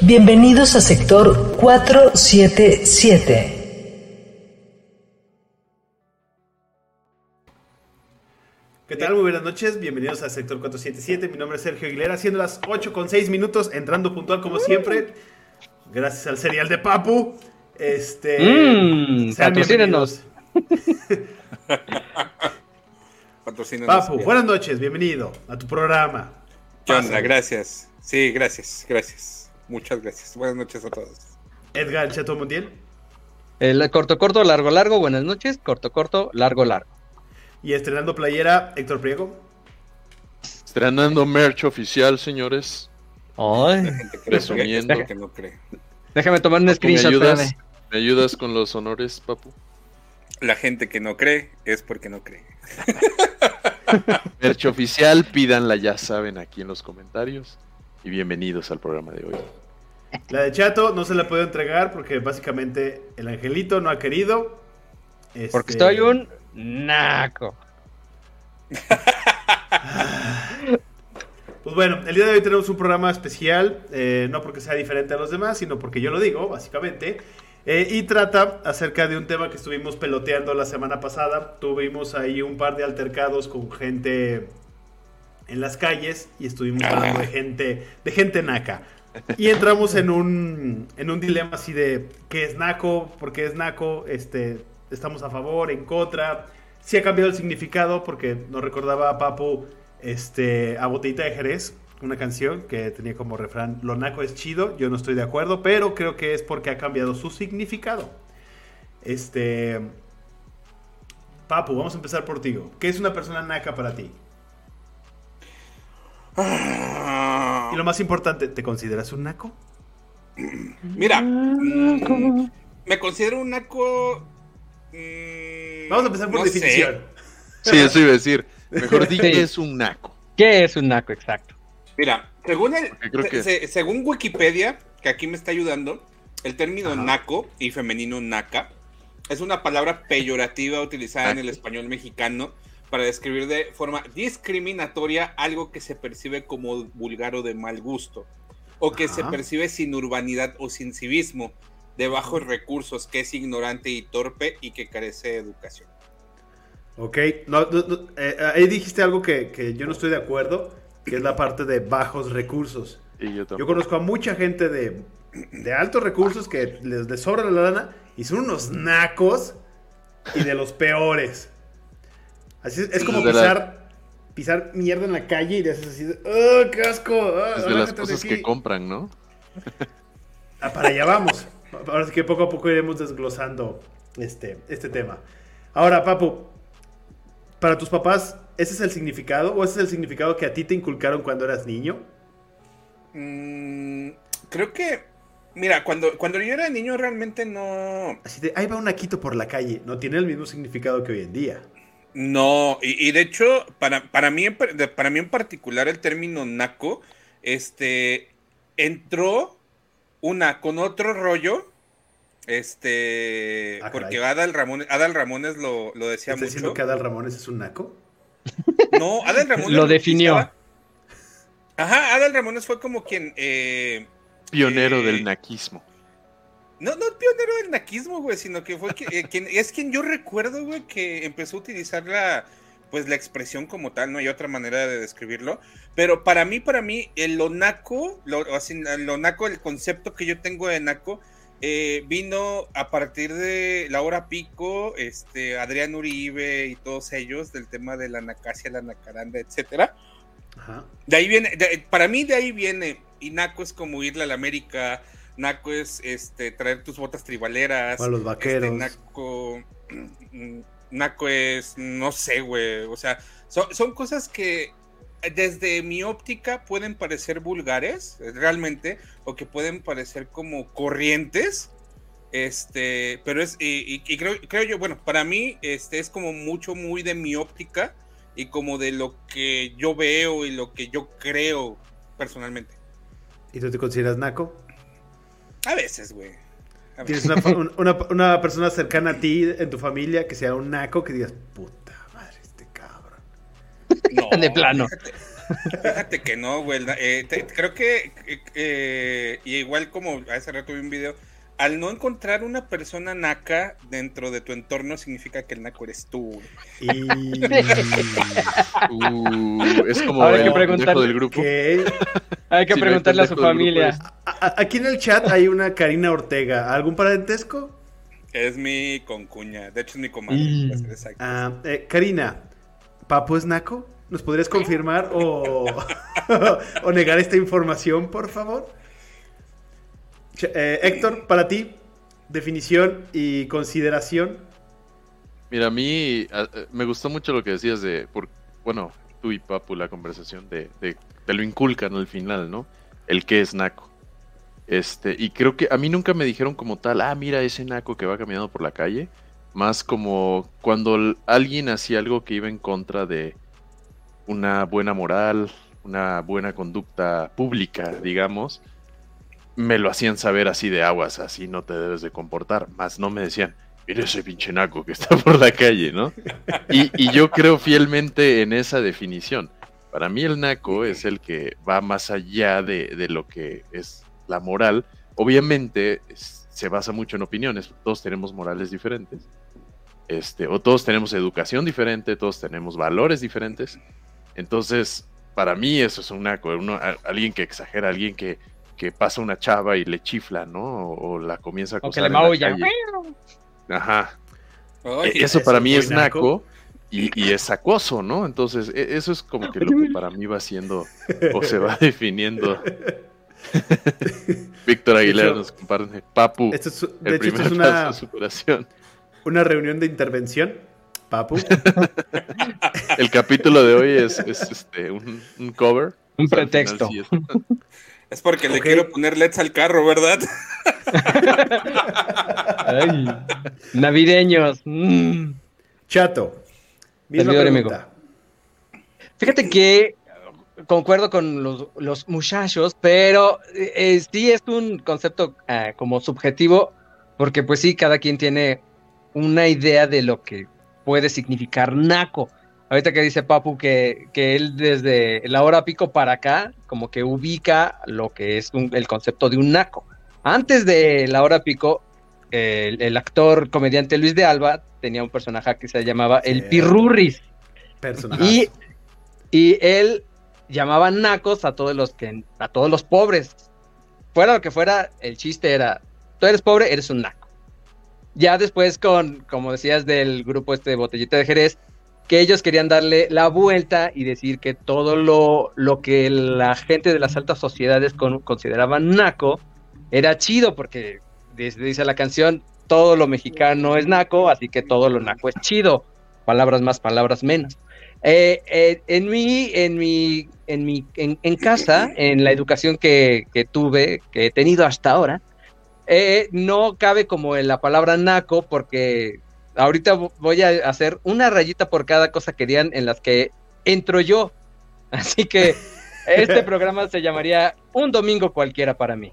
Bienvenidos a sector 477. ¿Qué tal? Muy buenas noches, bienvenidos al sector 477. Mi nombre es Sergio Aguilera, siendo las 8 con 6 minutos, entrando puntual como siempre. Gracias al serial de Papu. Este. Mmm, patrocínenos. Patrocínanos. Papu, buenas noches, bienvenido a tu programa. ¿Qué onda? Gracias. Sí, gracias, gracias. Muchas gracias. Buenas noches a todos. Edgar Chato Montiel. El corto, corto, largo, largo. Buenas noches. Corto, corto, largo, largo. Y estrenando playera, Héctor Priego. Estrenando merch oficial, señores. Ay, Gente que no cree, Presumiendo. gente que no cree. déjame tomar un ¿Me screenshot. ayudas, espérame. ¿Me ayudas con los honores, papu? La gente que no cree es porque no cree. Merch oficial, pídanla, ya saben, aquí en los comentarios. Y bienvenidos al programa de hoy. La de Chato no se la puedo entregar porque básicamente el angelito no ha querido. Porque Este, estoy un naco. Pues bueno, el día de hoy tenemos un programa especial, eh, no porque sea diferente a los demás, sino porque yo lo digo, básicamente. Eh, y trata acerca de un tema que estuvimos peloteando la semana pasada. Tuvimos ahí un par de altercados con gente en las calles y estuvimos hablando de gente, de gente naca. Y entramos en un, en un dilema así de qué es naco, por qué es naco, este, estamos a favor, en contra. Sí ha cambiado el significado porque nos recordaba a Papu este, a Botellita de Jerez, una canción que tenía como refrán, lo naco es chido, yo no estoy de acuerdo, pero creo que es porque ha cambiado su significado. Este... Papu, vamos a empezar por ti. ¿Qué es una persona naca para ti? Y lo más importante, ¿te consideras un naco? Mira, mm, me considero un naco. mm, Vamos a empezar por no sé. definición. Sí, eso iba a decir. Mejor di Sí. que es un naco. ¿Qué es un naco exacto? Mira, según, el, creo que- se- según Wikipedia, que aquí me está ayudando, el término Ajá. naco y femenino naca es una palabra peyorativa utilizada en el español mexicano para describir de forma discriminatoria algo que se percibe como vulgar o de mal gusto, o que se percibe sin urbanidad o sin civismo, de bajos recursos, que es ignorante y torpe y que carece de educación. Ok, no, no, no, eh, ahí dijiste algo que, que yo no estoy de acuerdo, que es la parte de bajos recursos. Y yo conozco a mucha gente de, de altos recursos que les, les sobra la lana y son unos nacos y de los peores. Así es, es como De la- pisar, pisar mierda en la calle y le haces así, de, ¡oh, qué asco! ah, Es de las de cosas aquí". que compran, ¿no? Ah, para allá vamos. Ahora sí que poco a poco iremos desglosando este, este tema. Ahora, Papu, para tus papás, ¿ese es el significado? ¿O ese es el significado que a ti te inculcaron cuando eras niño? Mm, creo que, mira, cuando, cuando yo era niño realmente no... Así de, ahí va un naquito por la calle. No tiene el mismo significado que hoy en día. No, y, y de hecho, para, para, mí, para mí en particular el término naco, este, entró una con otro rollo, este, Ah, porque. Adal Ramones, Adal Ramones lo, lo decía ¿Estás diciendo mucho. que Adal Ramones es un naco? No, Adal Ramones Lo definió. Ajá, Adal Ramones fue como quien, eh, Pionero Eh, del naquismo. No, no pionero del naquismo, güey, sino que fue que- eh, quien, es quien yo recuerdo, güey, que empezó a utilizar la, pues la expresión como tal, no hay otra manera de describirlo. Pero para mí, para mí, el onaco, lo, así, el onaco, el concepto que yo tengo de naco, eh, vino a partir de la hora pico, este, Adrián Uribe y todos ellos, del tema de la nacasia, la nacaranda, etcétera. Ajá. De ahí viene, de- para mí de ahí viene, y naco es como irle a la América, naco es este traer tus botas tribaleras, a los vaqueros. este, naco, mm, naco es, no sé, güey, o sea, son, son cosas que desde mi óptica pueden parecer vulgares, realmente, o que pueden parecer como corrientes. Este, pero es, y, y creo, creo yo, bueno, para mí, este es como mucho, muy de mi óptica y como de lo que yo veo y lo que yo creo personalmente. ¿Y tú te consideras naco? A veces, güey. a ¿Tienes una, un- una- una persona cercana a ti en tu familia que sea un naco que digas, puta madre, este cabrón? No, De plano. Fíjate, fíjate que no, güey. eh, te- creo que, eh, eh, y igual como hace rato vi un video, al no encontrar una persona naca dentro de tu entorno significa que el naco eres tú. Y... Uh, es como Ahora hay que del grupo. Hay que Si no hay preguntarle a su familia. Aquí en el chat hay una Karina Ortega. ¿Algún parentesco? Es mi concuña, de hecho es mi comadre. Y- ser exacto. Ah, eh, Karina, ¿Papo es naco? ¿Nos podrías confirmar o, o negar esta información, por favor? Eh, Héctor, para ti, definición y consideración. Mira, a mí a- me gustó mucho lo que decías de, bueno, tú y Papu, la conversación de, de, te lo inculcan al final, ¿no? El que es naco. Este, y creo que a mí nunca me dijeron como tal, ah, mira ese naco que va caminando por la calle. Más como cuando alguien hacía algo que iba en contra de una buena moral, una buena conducta pública, digamos, me lo hacían saber así de aguas, así no te debes de comportar. Más no me decían, mira ese pinche naco que está por la calle, ¿no? Y, y yo creo fielmente en esa definición. Para mí el naco es el que va más allá de, de lo que es la moral. Obviamente es- se basa mucho en opiniones, todos tenemos morales diferentes. Este, o todos tenemos educación diferente, todos tenemos valores diferentes. Entonces, para mí eso es un naco, uno- a- alguien que exagera, alguien que, que pasa una chava y le chifla, ¿no? O, o la comienza a O que acosar le maulla. Ajá. E- Eso para es mí es naco. naco y, y es acoso, ¿no? Entonces, e- eso es como que lo que para mí va siendo o se va definiendo. Víctor Aguilera hecho, nos comparte Papu, Esto es, de el hecho, esto primer es paso una, de superación. una reunión de intervención. Papu. El capítulo de hoy es, es, este, un, un cover. Un O sea, al final pretexto. sí es- porque le quiero poner LEDs al carro, ¿verdad? Ay, navideños. mm. Chato. Misma pregunta. Fíjate que eh, concuerdo con los, los muchachos, pero eh, eh, sí es un concepto eh, como subjetivo, porque pues sí, cada quien tiene una idea de lo que puede significar naco. Ahorita que dice Papu que, que él desde la hora pico para acá, como que ubica lo que es un- el concepto de un naco. Antes de la hora pico, el, el actor comediante Luis de Alba tenía un personaje que se llamaba el. Pirurris. Personaje. Y, y él llamaba nacos a todos los que a todos los pobres. Fuera lo que fuera, el chiste era, tú eres pobre, eres un naco. Ya después con, como decías, del grupo este de Botellita de Jerez, que ellos querían darle la vuelta y decir que todo lo, lo que la gente de las altas sociedades con- consideraban naco era chido, porque dice, la canción, todo lo mexicano es naco, así que todo lo naco es chido. Palabras más, palabras menos. Eh, eh, en mi, en mi, en mi, en, en casa, en la educación que, que tuve, que he tenido hasta ahora, eh, no cabe como en la palabra naco, porque ahorita vo- voy a hacer una rayita por cada cosa que digan en las que entro yo. Así que este programa se llamaría Un Domingo Cualquiera para mí.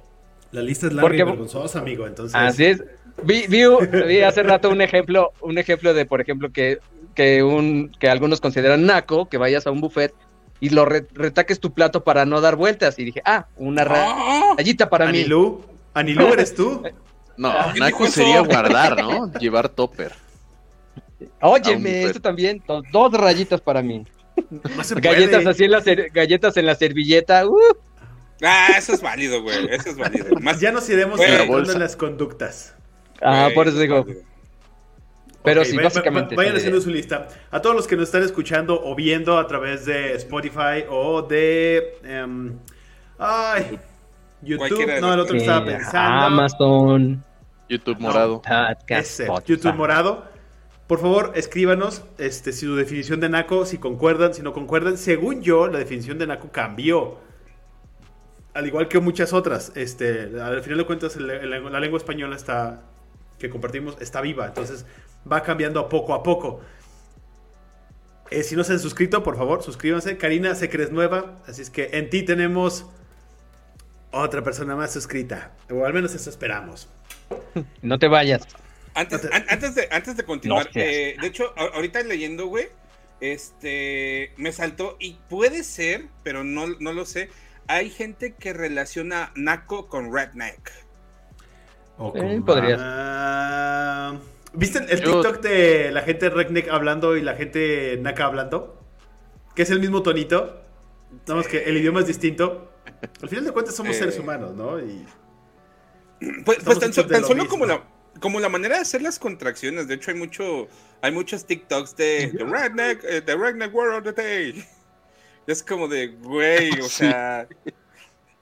La lista es larga Porque- y vergonzosa, amigo. Entonces, Así es. Vi, vi, vi hace rato un ejemplo, un ejemplo de, por ejemplo, que, que, un, que algunos consideran naco, que vayas a un buffet y lo re- retaques tu plato para no dar vueltas. Y dije, ah, una ra- ¡Ah! rayita para mí. Anilú. Anilú, ¿eres tú? No, ¿Quién naco sería guardar, ¿no? Llevar topper. Óyeme, esto también, do- dos rayitas para mí. No Galletas puede. así en la galletas en la servilleta. uh, Ah, eso es válido, güey. Eso es válido. Más Ya nos iremos en las conductas. ah, por eso es digo. Pero sí, básicamente. Vayan haciendo su lista. A todos los que nos están escuchando o viendo a través de Spotify o de. em, ay, YouTube. No, el otro que estaba pensando. Amazon, YouTube morado. podcast, Ese, Spotify. YouTube morado. Por favor, escríbanos este, si su definición de naco, si concuerdan, si no concuerdan. Según yo, la definición de naco cambió. Al igual que muchas otras. Este, al final de cuentas, la lengua española está que compartimos está viva. Entonces va cambiando a poco a poco. Eh, si no se han suscrito, por favor, suscríbanse. Karina, que eres nueva. Así es que en ti tenemos otra persona más suscrita. O al menos eso esperamos. No te vayas. Antes, an- antes, de, antes de continuar, No eh, de hecho, ahorita leyendo, güey, este, me saltó, y puede ser, pero no, no lo sé, hay gente que relaciona Naco con Redneck. O Eh. Ah, ¿Viste el Yo- TikTok de la gente redneck hablando y la gente naka hablando? Que es el mismo tonito. Nada más que el idioma es distinto. Al final de cuentas somos Eh. seres humanos, ¿no? Y Pues, pues tan, solo mismo. como la, como la manera de hacer las contracciones. De hecho, hay mucho, hay muchos TikToks de The Redneck, eh, The Redneck Word of the Day. Es como de, güey, o Sí. sea,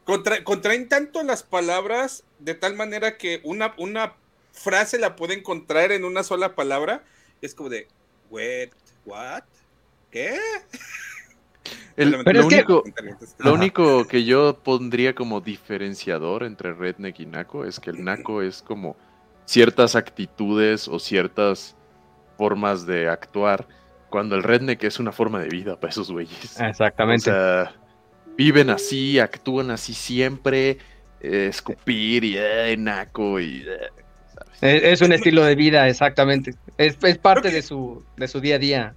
contra- contraen tanto las palabras de tal manera que una, una frase la pueden contraer en una sola palabra. Es como de, wait, what? ¿Qué? El- Solamente Pero lo, es que- único, lo único que yo pondría como diferenciador entre redneck y naco es que el naco es como ciertas actitudes o ciertas formas de actuar, cuando el redneck es una forma de vida para esos güeyes. Exactamente. O sea, viven así, actúan así siempre, eh, escupir y eh, naco y... eh, ¿sabes? es, es un estilo de vida, exactamente. Es, es parte que- de su, de su día a día.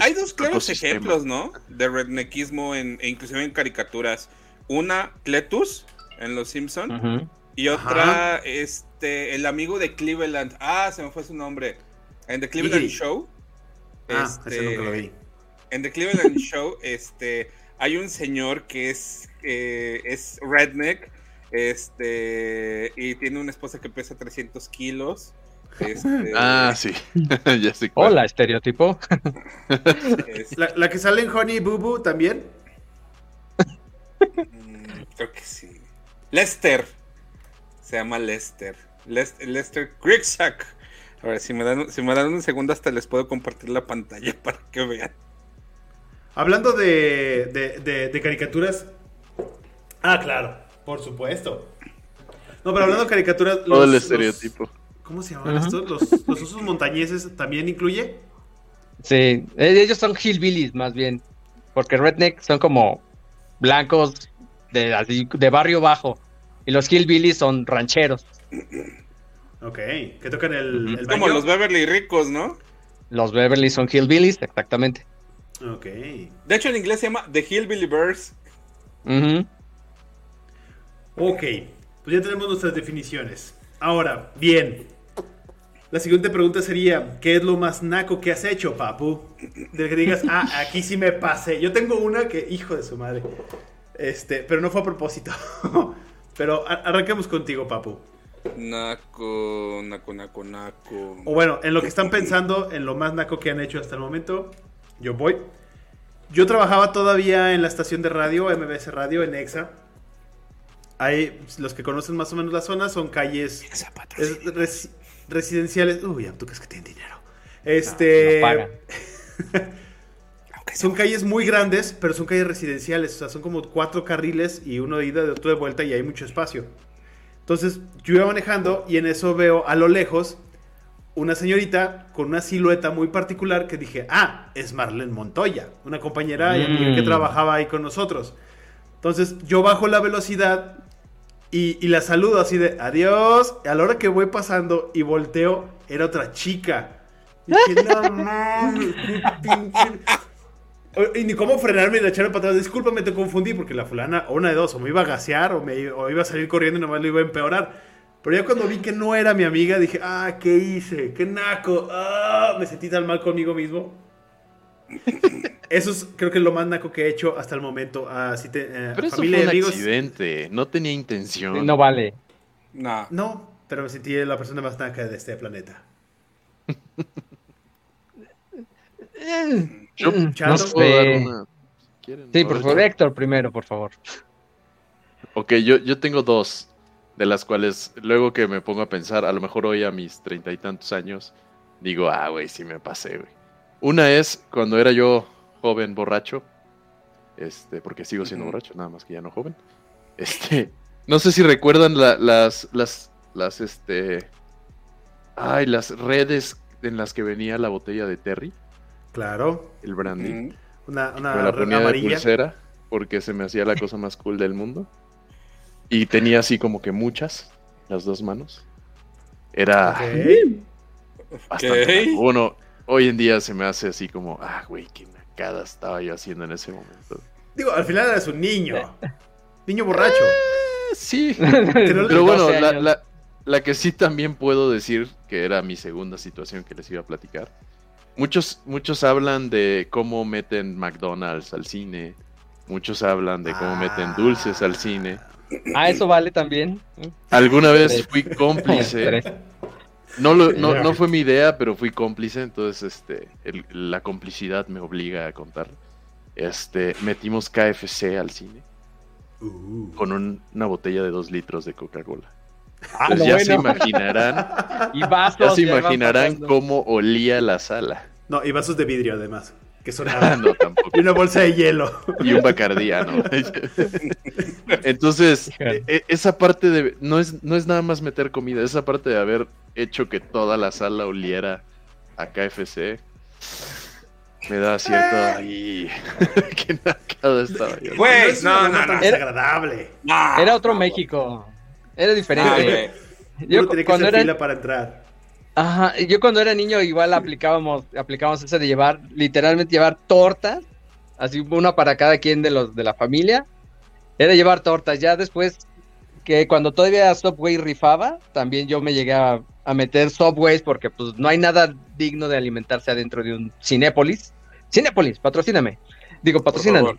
Hay dos claros ejemplos, ¿no? De redneckismo en, e inclusive en caricaturas. Una, Cletus, en Los Simpson. Y otra, este, el amigo de Cleveland. Ah, se me fue su nombre. En The Cleveland. Show. Ah, este, ese nunca lo vi. En The Cleveland Show, este, hay un señor que es, eh, es redneck, este, y tiene una esposa que pesa 300 kilos. Este, Ah, sí, ya sé cuál. Hola, estereotipo. es- La, la que sale en Honey Boo Boo también. mm, creo que sí. Lester. Se llama Lester. Les- Lester Grigsack. A ver, si me, dan, si me dan un segundo hasta les puedo compartir la pantalla para que vean. Hablando de, de, de- de caricaturas. Ah, claro, por supuesto. No, pero hablando de caricaturas. Todo el los- estereotipo. ¿Cómo se llaman estos? Los, los osos montañeses también incluye. Sí, eh, ellos son hillbillies más bien, porque redneck son como blancos de, así, de barrio bajo y los hillbillies son rancheros. Ok, que tocan el, Como los Beverly ricos, ¿no? Los Beverly son hillbillies, exactamente. Ok. De hecho, en inglés se llama The Hillbilly Birds. Ujú. Ok, pues ya tenemos nuestras definiciones. Ahora, bien. La siguiente pregunta sería, ¿qué es lo más naco que has hecho, papu? De que digas, ah, aquí sí me pasé. Yo tengo una que, hijo de su madre. Este, pero no fue a propósito. pero arranquemos contigo, papu. Naco, naco, naco, naco. O bueno, en lo que están pensando, en lo más naco que han hecho hasta el momento, yo voy. Yo trabajaba todavía en la estación de radio, MBS Radio, en EXA. Hay, los que conocen más o menos la zona, son calles es resi- residenciales. Uy, ya, tú crees que tienen dinero. Este. No pagan. Son calles muy grandes, pero son calles residenciales. O sea, son como cuatro carriles y uno de ida y otro de vuelta y hay mucho espacio. Entonces, yo iba manejando y en eso veo a lo lejos una señorita con una silueta muy particular que dije, ah, es Marlene Montoya, una compañera y amiga que Mm. trabajaba ahí con nosotros. Entonces, yo bajo la velocidad y, y la saludo así de adiós. A la hora que voy pasando y volteo, era otra chica. Y dije, no qué pinche. Y ni cómo frenarme y echarme para atrás. Discúlpame, te confundí porque la fulana, o una de dos, o me iba a gasear o, me, o iba a salir corriendo y nomás lo iba a empeorar. Pero ya cuando vi que no era mi amiga, dije, ah, ¿qué hice? ¡Qué naco! ¡Ah! Me sentí tan mal conmigo mismo. Eso es, creo que es lo más naco que he hecho hasta el momento. Ah, si te- eh, Pero eso familia fue un amigos. accidente, no tenía intención. No vale. No. No, pero me sentí la persona más naca de este planeta. Yo Mm, Chalo. no puedo dar sé. una. Sí, ¿no? por favor, Héctor primero, por favor. Ok, yo, yo tengo dos, de las cuales luego que me pongo a pensar, a lo mejor hoy a mis treinta y tantos años, digo, ah, güey, sí me pasé, güey. Una es cuando era yo joven borracho, este, porque sigo siendo borracho, nada más que ya no joven. Este, no sé si recuerdan la- las, las, las, este, ay, las redes en las que venía la botella de Terry, Claro. el brandy. Ujú. Una, una me la ponía de pulsera porque se me hacía la cosa más cool del mundo. Y tenía así como que muchas, las dos manos. Era Ok. bastante. Ok. naco. Bueno, hoy en día se me hace así como, ah, güey, qué nacada estaba yo haciendo en ese momento. Digo, al final eres un niño. Niño borracho. Eh, sí, Pero pero bueno, 12 la, años. la- la que sí también puedo decir que era mi segunda situación que les iba a platicar. Muchos, muchos hablan de cómo meten McDonald's al cine. Muchos hablan de cómo meten dulces al cine. Ah, eso vale también. Alguna vez fui cómplice. No, lo- no, no fue mi idea, pero fui cómplice, entonces este, el- la complicidad me obliga a contar. Este, metimos KFC al cine Uh. con un- una botella de dos litros de Coca-Cola. Ah, Pues ya se imaginarán, Y vasos. ya se imaginarán cómo olía la sala. No, y vasos de vidrio además. Que son Ah, no, tampoco. Y una bolsa de hielo. Y un bacardiano. Entonces, e- e- esa parte de. No es, no es nada más meter comida, esa parte de haber hecho que toda la sala oliera a KFC. Me da cierto. Ay, qué nacada estaba yo. Güey, es no, no, broma no. tan Era- desagradable. Ah, Era otro no, México. Era Ah, diferente. güey. yo Uno tiene que cuando hacer era fila para entrar. Ajá, yo cuando era niño igual aplicábamos, aplicábamos ese de llevar, literalmente llevar tortas, así una para cada quien de los de la familia. Era llevar tortas. Ya después que cuando todavía Subway rifaba, también yo me llegué a, a meter Subways porque pues no hay nada digno de alimentarse adentro de un Cinépolis. Cinépolis, patrocíname. Digo, patrocíname.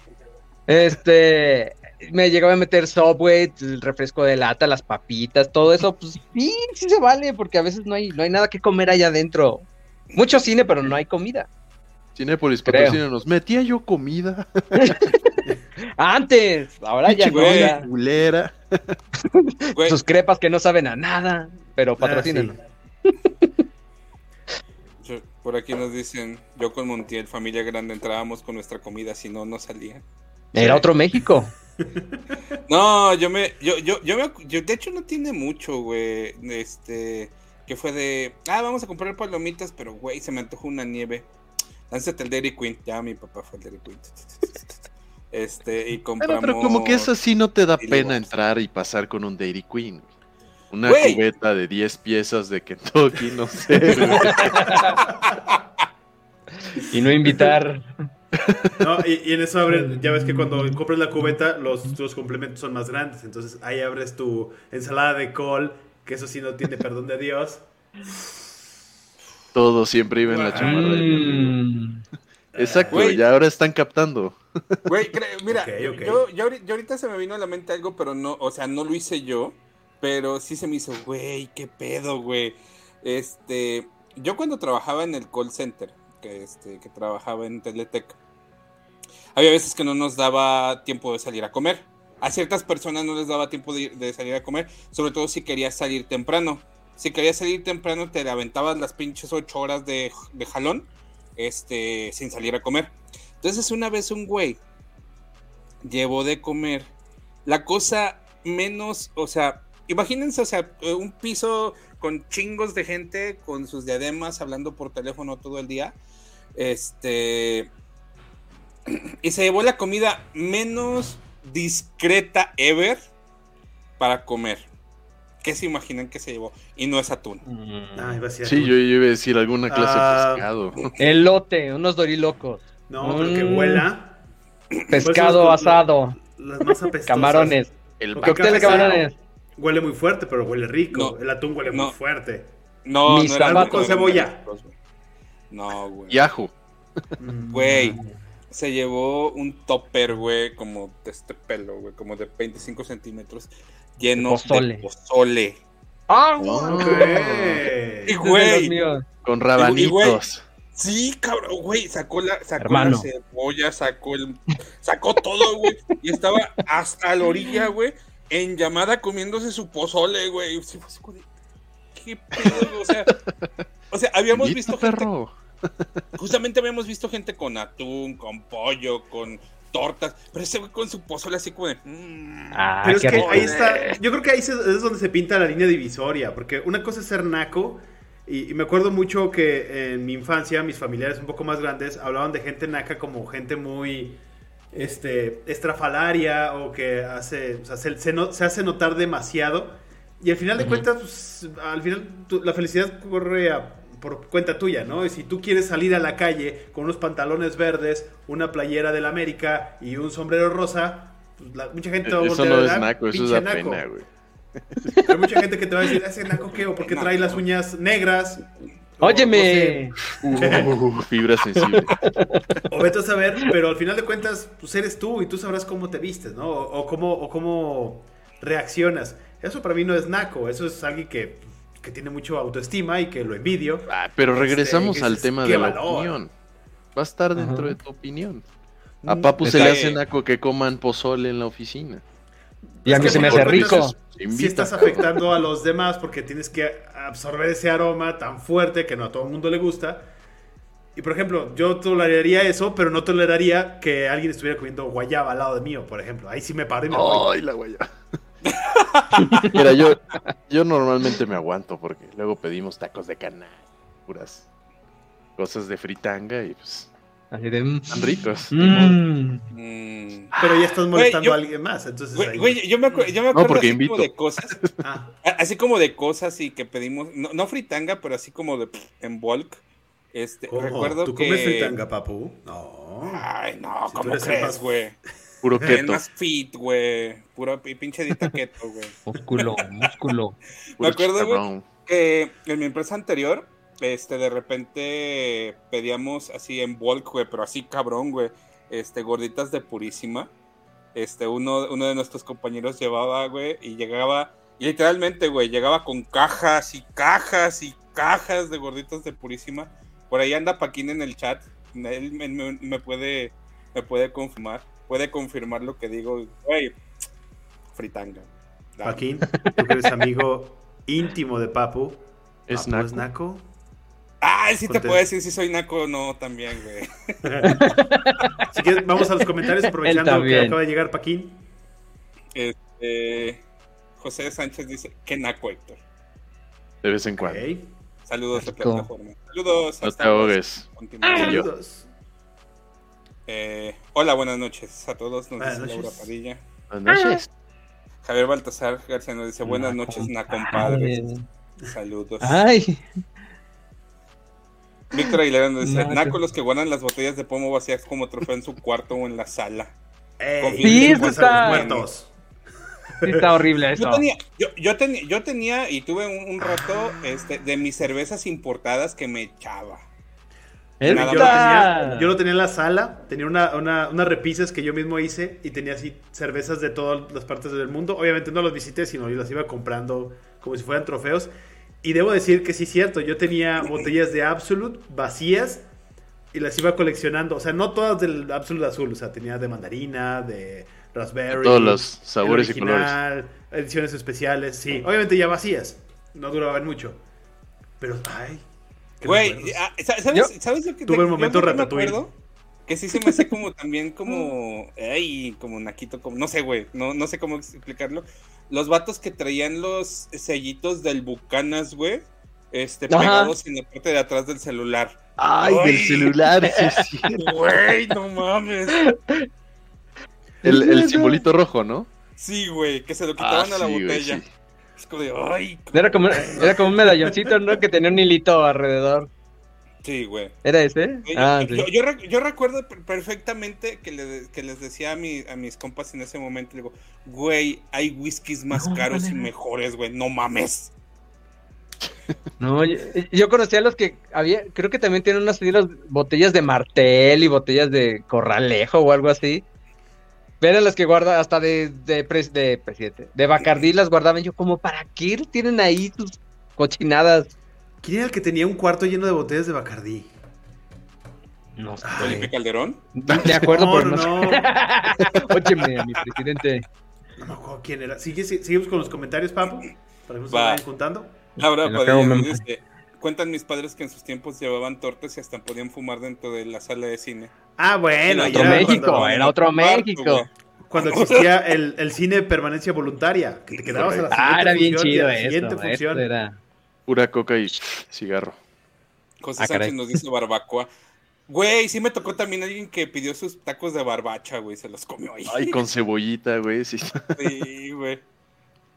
Este, me llegaba a meter Subway, el refresco de lata, las papitas, todo eso, pues sí, sí se vale, porque a veces no hay, no hay nada que comer allá adentro. Mucho cine, pero no hay comida. Cinépolis, Creo. patrocínanos. Metía yo comida. Antes, ahora ya güey. culera. Güey, Sus crepas que no saben a nada, pero patrocínenos. Ah, yo- por aquí nos dicen, yo con Montiel, familia grande, entrábamos con nuestra comida, si no, no salía. Era otro México. No, yo me, yo, yo, yo me, yo, de hecho no tiene mucho, güey, este, que fue de, ah, vamos a comprar palomitas, pero, güey, se me antojó una nieve. Lánzate el Dairy Queen, ya mi papá fue el Dairy Queen. Este, y compramos... pero como que eso sí no te da pena entrar y pasar con un Dairy Queen. güey. Una Güey. cubeta de 10 piezas de Kentucky, no sé. Y no invitar. No, y, y en eso abres, ya ves que cuando compras la cubeta, los, los complementos son más grandes. Entonces ahí abres tu ensalada de col, que eso sí no tiene perdón de Dios. Todo siempre iba en la chamarra. Mm. Exacto, Güey. ya ahora están captando. Güey, mira. Yo, yo, ahori- yo ahorita se me vino a la mente algo, pero no, o sea, no lo hice yo, pero sí se me hizo, güey, qué pedo, güey. Este, yo cuando trabajaba en el call center, que, este, que trabajaba en Teletec, había veces que no nos daba tiempo de salir a comer. A ciertas personas no les daba tiempo de, ir- de salir a comer, sobre todo si querías salir temprano. Si querías salir temprano, te aventabas las pinches ocho horas de, de jalón, este, sin salir a comer. Entonces una vez un güey llevó de comer la cosa menos, o sea, imagínense, o sea, eh, un piso con chingos de gente, con sus diademas, hablando por teléfono todo el día, este, y se llevó la comida menos discreta ever para comer. ¿Qué se imaginan que se llevó? Y no es atún. Ah, iba a decir Sí, atún. yo, yo iba a decir alguna clase Ah. de pescado. Elote, unos dorilocos. No, pero que Mm. huela. Pescado Pues, asado, Las más apestosas. camarones. El Cóctel de camarones. Huele muy fuerte, pero huele rico. No. El atún huele No. muy fuerte. No, Mis no era zapatos. con cebolla. No, güey. y ajo. Mm. Güey, se llevó un topper, güey, como de este pelo, güey, como de 25 centímetros, lleno De pozole. de pozole. ¡Ah! Y de güey, los míos. Con Y- y, rabanitos. Sí, cabrón, güey, sacó la, sacó Hermano. la cebolla, sacó el, sacó todo, güey, y estaba hasta la orilla, güey, en llamada comiéndose su pozole, güey. Y ¿Qué pedo, güey? O sea, O sea, habíamos visto gente, perro. Justamente habíamos visto gente con atún, con pollo, con tortas, pero ese güey con su pozole así como de... mm, Ah, Pero es que rico. ahí está, yo creo que ahí es donde se pinta la línea divisoria, porque una cosa es ser naco, y, y me acuerdo mucho que en mi infancia mis familiares un poco más grandes hablaban de gente naca como gente muy este, estrafalaria o que hace, o sea, se, se no- se hace notar demasiado, y al final de cuentas, pues, al final tu- la felicidad corre a- por cuenta tuya, ¿no? Y si tú quieres salir a la calle con unos pantalones verdes, una playera del América y un sombrero rosa, pues la- mucha gente te va a Eso voltear no es ver, naco, eso es pena, güey. Hay mucha gente que te va a decir, ese naco qué, o porque trae las uñas negras. Óyeme. no sé, Uh, fibra sensible. o vete a saber, pero al final de cuentas, pues eres tú y tú sabrás cómo te vistes, ¿no? O, o cómo, o cómo reaccionas. Eso para mí no es naco, eso es alguien que, que tiene mucho autoestima y que lo envidio. Ah, pero regresamos Este, al dices, tema de la valor. opinión. Va a estar dentro Ajá. de tu opinión. A Mm, Papu se le hace naco que coman pozole en la oficina. Y a mí que se me hace rico. Si estás afectando a los demás porque tienes que absorber ese aroma tan fuerte que no a todo el mundo le gusta. Y por ejemplo, yo toleraría eso, pero no toleraría que alguien estuviera comiendo guayaba al lado de mío, por ejemplo. Ahí sí me paro y me voy. Ay, la guaya. Mira, yo, yo normalmente me aguanto porque luego pedimos tacos de canal, puras cosas de fritanga y pues Así de. mm, están ricos. mm. mm. Pero ya estás molestando yo- a alguien más, entonces Güey, ahí- güey, yo me, yo me acuerdo porque así invito. como de cosas, Ah, así como de cosas y que pedimos, no, no fritanga, pero así como de pff, en bulk. Este, ¿cómo? recuerdo ¿Tú que... comes fritanga, papu? No. Ay, no, Si ¿cómo crees, más- Puro Es keto. más fit, güey. Puro pi- pinche dieta keto, güey. Músculo, músculo. puro acuerdo, güey. que en mi empresa anterior, este, de repente pedíamos así en bulk, güey, pero así cabrón, güey, este, gorditas de purísima. Este, uno, uno de nuestros compañeros llevaba, güey, y llegaba, y literalmente, güey, llegaba con cajas y cajas y cajas de gorditas de purísima. Por ahí anda Paquín en el chat, él me, me- me puede, me puede confirmar, puede confirmar lo que digo, güey, fritanga. Dale. Joaquín, tú que eres amigo íntimo de Papu. ¿Es ¿Papu naco? es naco? Ah, sí te puedo decir si soy naco o no también, güey. Si quieres, vamos a los comentarios aprovechando que acaba de llegar Paquín. Este, José Sánchez dice, qué naco, Héctor. De vez en cuando. Saludos de plataforma. Saludos. No hasta te luego. ahogues. Saludos. Eh, hola, buenas noches a todos. Nos Buenas dice Laura noches. Padilla. Buenas noches. Javier Baltasar García nos dice, buenas Na noches, na compadre. Saludos. Ay, Víctor Aguilera nos dice, Naco. naco los que guardan las botellas de pomo vacías como trofeo en su cuarto o en la sala. Ey, Sí, ¿qué eso pasa a está- muertos? sí está horrible Yo eso. tenía, yo, yo tenía, yo tenía y tuve un, un rato este, de mis cervezas importadas que me echaba. Yo lo, tenía, yo lo tenía en la sala, tenía una, una, unas repisas que yo mismo hice y tenía así cervezas de todas las partes del mundo. Obviamente no las visité, sino yo las iba comprando como si fueran trofeos. Y debo decir que sí es cierto, yo tenía botellas de Absolute vacías y las iba coleccionando. O sea, no todas del Absolute azul, o sea, tenía de mandarina, de raspberry. Todos los sabores y colores. original, Ediciones especiales, sí. Obviamente ya vacías, no duraban mucho. Pero, ay. Güey, ah, ¿sabes, ¿sabes lo que tuve un momento Ratatouille. Que sí se me hace como también como, ay, como naquito, como, no sé, güey, no, no sé cómo explicarlo. Los vatos que traían los sellitos del Bucanas, güey, este, Ajá. pegados en la parte de atrás del celular. Ay, Ay. del celular, sí, cierto. Güey, no mames. El, el simbolito rojo, ¿no? Sí, güey, que se lo quitaban Ah, a la sí, güey, botella. sí. Es como de, ay, Era como, era como un medalloncito, ¿no? Que tenía un hilito alrededor. sí, güey. ¿Era ese? Ah, yo, sí. yo- yo rec- yo recuerdo per- perfectamente que, le- que les decía a, mi- a mis compas en ese momento, digo, güey, hay whiskies más No, caros vale, y mejores, güey, no mames. No, yo, yo conocía a los que había, creo que también tienen unas las botellas de Martel y botellas de Corralejo o algo así. Eran las que guarda hasta de, de, pres- de presidente, de Bacardí las guardaban yo como, ¿para qué tienen ahí sus cochinadas? ¿Quién era el que tenía un cuarto lleno de botellas de Bacardí? No sé. Felipe Calderón. De acuerdo, no, pero no, no. Óyeme, a mi presidente. No me acuerdo quién era. Sigue, sigue- seguimos con los comentarios, Papu. Para que nos Va. vayan juntando. Laura Padilla dice, cuentan mis padres que en sus tiempos llevaban tortas y hasta podían fumar dentro de la sala de cine. Ah, bueno, Era otro ya México, cuando, era otro México. güey. cuando existía el, el cine de permanencia voluntaria, que te quedabas a la siguiente Ah, era bien función chido la eso. siguiente Esto función. era... Pura coca y cigarro. José Ah, caray. Sánchez nos dice barbacoa. Güey, sí me tocó también alguien que pidió sus tacos de barbacha, güey, se los comió ahí. Ay, con cebollita, güey. Sí. Sí, güey.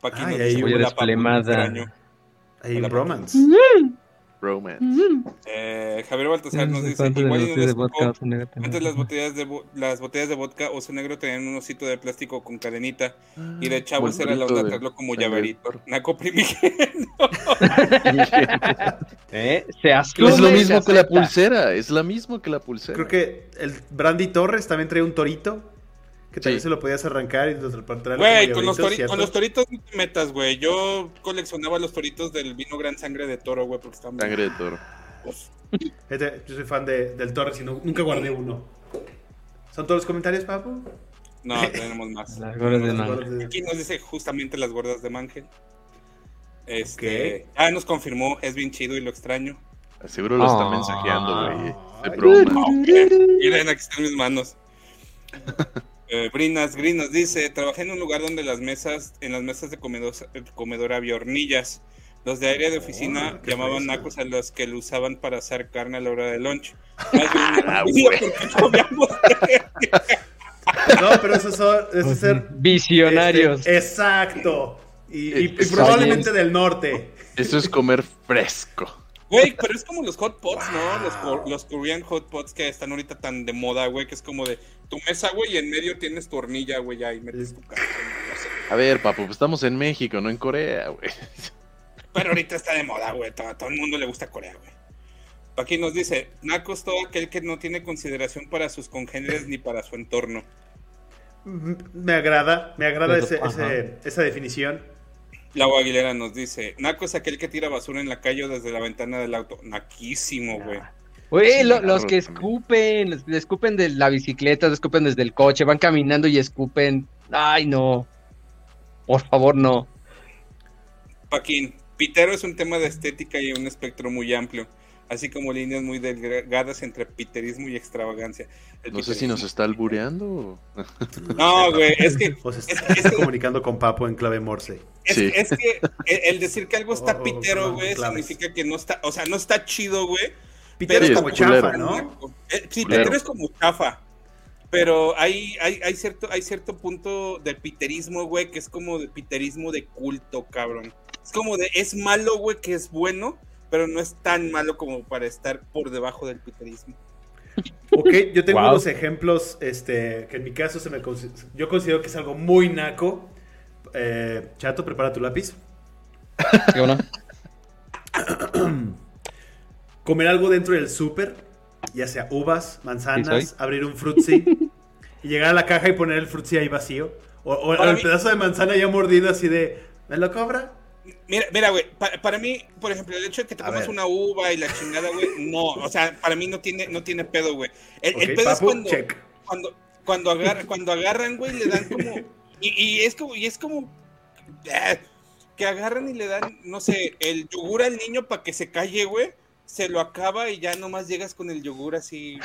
Paqui Ay, ahí Cebolla "Hola, papu, te romance. Eh, Javier Baltasar nos dice, ¿Cuánto de igual de vodka también? antes las botellas de las botellas de vodka oso negro tenían un osito de plástico con cadenita y de chavos Como el era la onda como llaverito. Naco primigenio. ¿Eh? Se asume, es lo mismo que la pulsera. Es lo mismo que la pulsera. Creo que el Brandy Torres también trae un torito. Que también Sí. se lo podías arrancar y traerlo Güey, con los, tori- con los toritos no te metas, güey. Yo coleccionaba los toritos del vino Gran Sangre de Toro, güey, porque estaban Sangre de toro. Este, yo soy fan de, del Torres y no- nunca guardé uno. ¿Son todos los comentarios, papu? No, tenemos más. Las gordas de Aquí nos dice justamente las gordas de Mangel. Este, ah, nos confirmó, es bien chido y lo extraño. Seguro lo está Ah. mensajeando, güey. De Ay. broma. Ah. Miren, aquí están mis manos. Eh, Brinas Green nos dice, trabajé en un lugar donde las mesas, en las mesas de comedor, comedor había hornillas. Los de área de oficina Oh, llamaban nacos a los que lo usaban para asar carne a la hora de lunch. Ah. No, pero eso, son, eso es ser. Visionarios. este, exacto. Y, y- y Exacto. probablemente del norte. Eso es comer fresco. Güey, pero es como los hot pots, ¿no? Los, los Korean hot pots que están ahorita tan de moda, güey, que es como de tu mesa, güey, y en medio tienes tu hornilla, güey, ya, y metes tu carne, no sé. A ver, papu, pues estamos en México, no en Corea, güey. Pero ahorita está de moda, güey. Todo, todo el mundo le gusta Corea, güey. Aquí nos dice, Naco es todo aquel que no tiene consideración para sus congéneres ni para su entorno. M- Me agrada, me agrada ese- ese- esa definición. Lau Aguilera nos dice, Naco es aquel que tira basura en la calle o desde la ventana del auto. Naquísimo, güey. Güey, lo- Sí, los que escupen, los- escupen de la bicicleta, le escupen desde el coche, van caminando y escupen. Ay, no. Por favor, no. Paquín, Pitero es un tema de estética y un espectro muy amplio, así como líneas muy delgadas entre piterismo y extravagancia. El No sé si nos está albureando. No, güey, es que O se Es- está, es- está comunicando con Papo en clave Morse. Es, Sí. es que el, decir que algo está Oh, pitero, güey, claves. significa que no está, o sea, no está chido, güey. Peter Pero es como culero. chafa, ¿no? Eh, sí, Culero. pitero es como chafa. Pero hay, hay, hay, cierto, hay cierto punto de piterismo, güey, que es como de piterismo de culto, cabrón. Es como de, es malo, güey, que es bueno, pero no es tan malo como para estar por debajo del piterismo. Ok, yo tengo Wow. unos ejemplos, este, que en mi caso se me yo considero que es algo muy naco. Eh, Chato, prepara tu lápiz. ¿Qué bueno? Comer algo dentro del súper, ya sea uvas, manzanas, Sí, abrir un frutzi y llegar a la caja y poner el frutzi ahí vacío. O, el mí- pedazo de manzana ya mordido así de, ¿me lo cobra? Mira, mira, güey, pa- para mí, por ejemplo, el hecho de que te A comas ver. una uva y la chingada, güey, no, o sea, para mí no tiene, no tiene pedo, güey. El, pedo es cuando, check. cuando, cuando, agar- cuando agarran, güey, le dan como, y, y es como, y es como, eh, que agarran y le dan, no sé, el yogur al niño para que se calle, güey, se lo acaba y ya nomás llegas con el yogur así,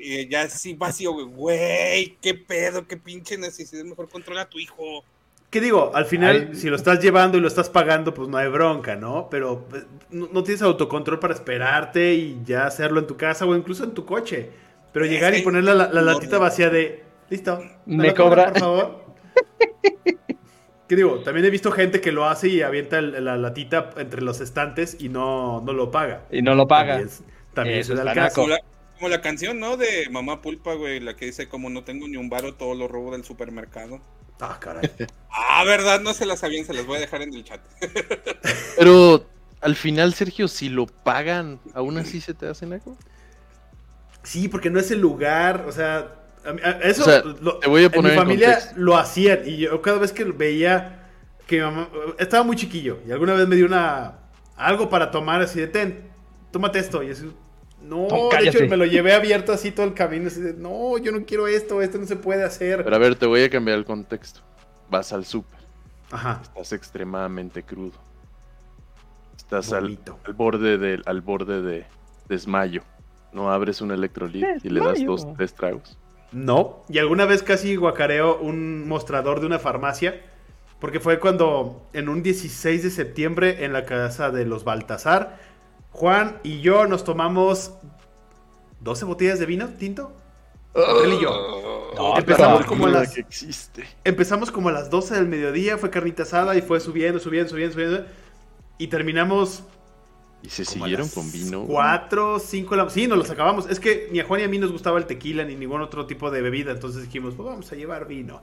eh, ya así vacío, güey, güey, qué pedo, qué pinche necesidad, mejor controla a tu hijo. ¿Qué digo? Al final, Ay. si lo estás llevando y lo estás pagando, pues no hay bronca, ¿no? Pero pues, no, no tienes autocontrol para esperarte y ya hacerlo en tu casa o incluso en tu coche. Pero llegar y poner la, la- la No, latita no. vacía de, listo, Me cobra. por favor. ¿Qué digo? También he visto gente que lo hace y avienta el- la latita entre los estantes y no, no lo paga. Y no lo paga. También, también Eso se da el caso. Como la, como la canción, ¿no? De Mamá Pulpa, güey, la que dice, como no tengo ni un varo, todo lo robo del supermercado. Ah, caray. Ah, verdad, no se las sabían, se las voy a dejar en el chat. Pero al final, Sergio, si lo pagan, ¿aún así se te hacen algo? Sí, porque no es el lugar, o sea, a mí- a- eso O sea, lo- te voy a en poner mi en familia contexto. lo hacían y yo cada vez que veía que mi mamá estaba muy chiquillo y alguna vez me dio una algo para tomar así de ten, tómate esto y así no, de hecho me lo llevé abierto así todo el camino así de, no, yo no quiero esto, esto no se puede hacer. Pero a ver, te voy a cambiar el contexto. Vas al súper, Ajá. estás extremadamente crudo. Estás al, al borde del, al borde de desmayo. No abres un electrolit y le das dos, tres tragos. No. Y alguna vez casi guacareo un mostrador de una farmacia. Porque fue cuando en un 16 de septiembre en la casa de los Baltasar, Juan y yo nos tomamos 12 botellas de vino tinto. Él y yo. No, Empezamos pero- como a las que existe. empezamos como a las 12 del mediodía, fue carnita asada y fue subiendo, subiendo, subiendo, subiendo. Y terminamos Y se siguieron con vino. güey. 4, 5 de la Sí, nos los acabamos. Es que ni a Juan ni a mí nos gustaba el tequila ni ningún otro tipo de bebida. Entonces dijimos, pues vamos a llevar vino.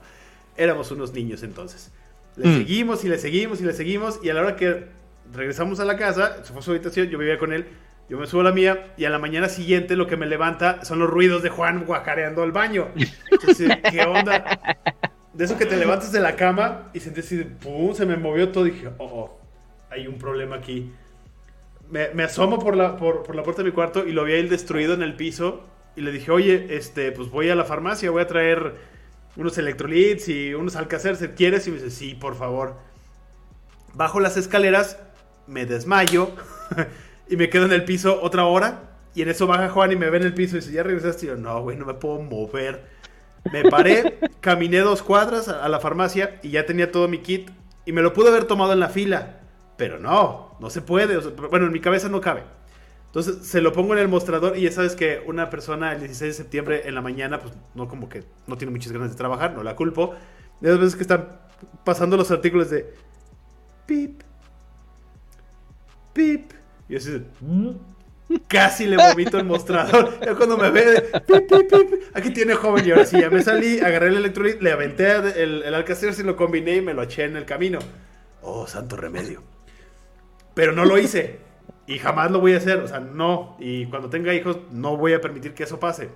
Éramos unos niños entonces. Le Mm. seguimos y le seguimos y le seguimos. Y a la hora que regresamos a la casa, se fue a su habitación, yo vivía con él. Yo me subo a la mía y a la mañana siguiente lo que me levanta son los ruidos de Juan guacareando al baño. Entonces, ¿qué onda? De eso que te levantas de la cama y sientes así, pum, se me movió todo. Y dije, oh, oh, hay un problema aquí. Me, me asomo por la, por, por la puerta de mi cuarto y lo vi a él destruido en el piso. Y le dije, oye, este, pues voy a la farmacia, voy a traer unos electrolits y unos alcacercer, ¿quieres? Y me dice, sí, por favor. Bajo las escaleras, me desmayo y me quedo en el piso otra hora. Y en eso baja Juan y me ve en el piso y dice, ¿ya regresaste? Y yo, no, güey, no me puedo mover. Me paré, caminé dos cuadras a, a la farmacia y ya tenía todo mi kit. Y me lo pude haber tomado en la fila. Pero no, no se puede. o sea, bueno, en mi cabeza no cabe. Entonces se lo pongo en el mostrador y ya sabes que una persona el 16 de septiembre en la mañana, pues no como que no tiene muchas ganas de trabajar, no la culpo. De esas veces que están pasando los artículos de pip, pip. Y así de, casi le vomito el mostrador. Ya cuando me ve, de, pip, pip, pip, aquí tiene joven. Y ahora sí, ya me salí, agarré el electrolit, le aventé el, el alcacer, lo combiné y me lo eché en el camino. Oh, santo remedio. Pero no lo hice. Y jamás lo voy a hacer. O sea, no. Y cuando tenga hijos, no voy a permitir que eso pase.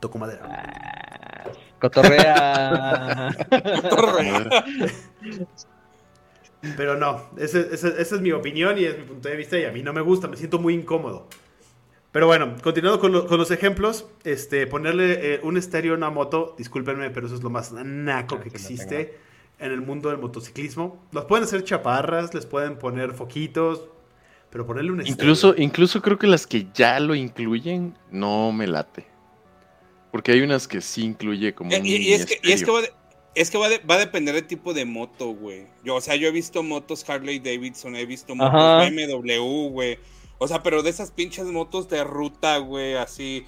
Toco madera. Ah, Cotorrea. Pero no. ese- ese- esa es mi opinión y es mi punto de vista. Y a mí no me gusta. Me siento muy incómodo. Pero bueno, continuando con, lo- con los ejemplos, este, ponerle eh, un estéreo a una moto, discúlpenme, pero eso es lo más naco que Ah, que existe en el mundo del motociclismo. Los pueden hacer chaparras, les pueden poner foquitos, pero ponerle un estéreo. Incluso, incluso creo que las que ya lo incluyen no me late. Porque hay unas que sí incluye como Eh, un Y, y es que, y es que, es que va, de- va a depender del tipo de moto, güey. Yo, o sea, yo he visto motos Harley Davidson, he visto motos Ajá. BMW, güey. O sea, pero de esas pinches motos de ruta, güey, así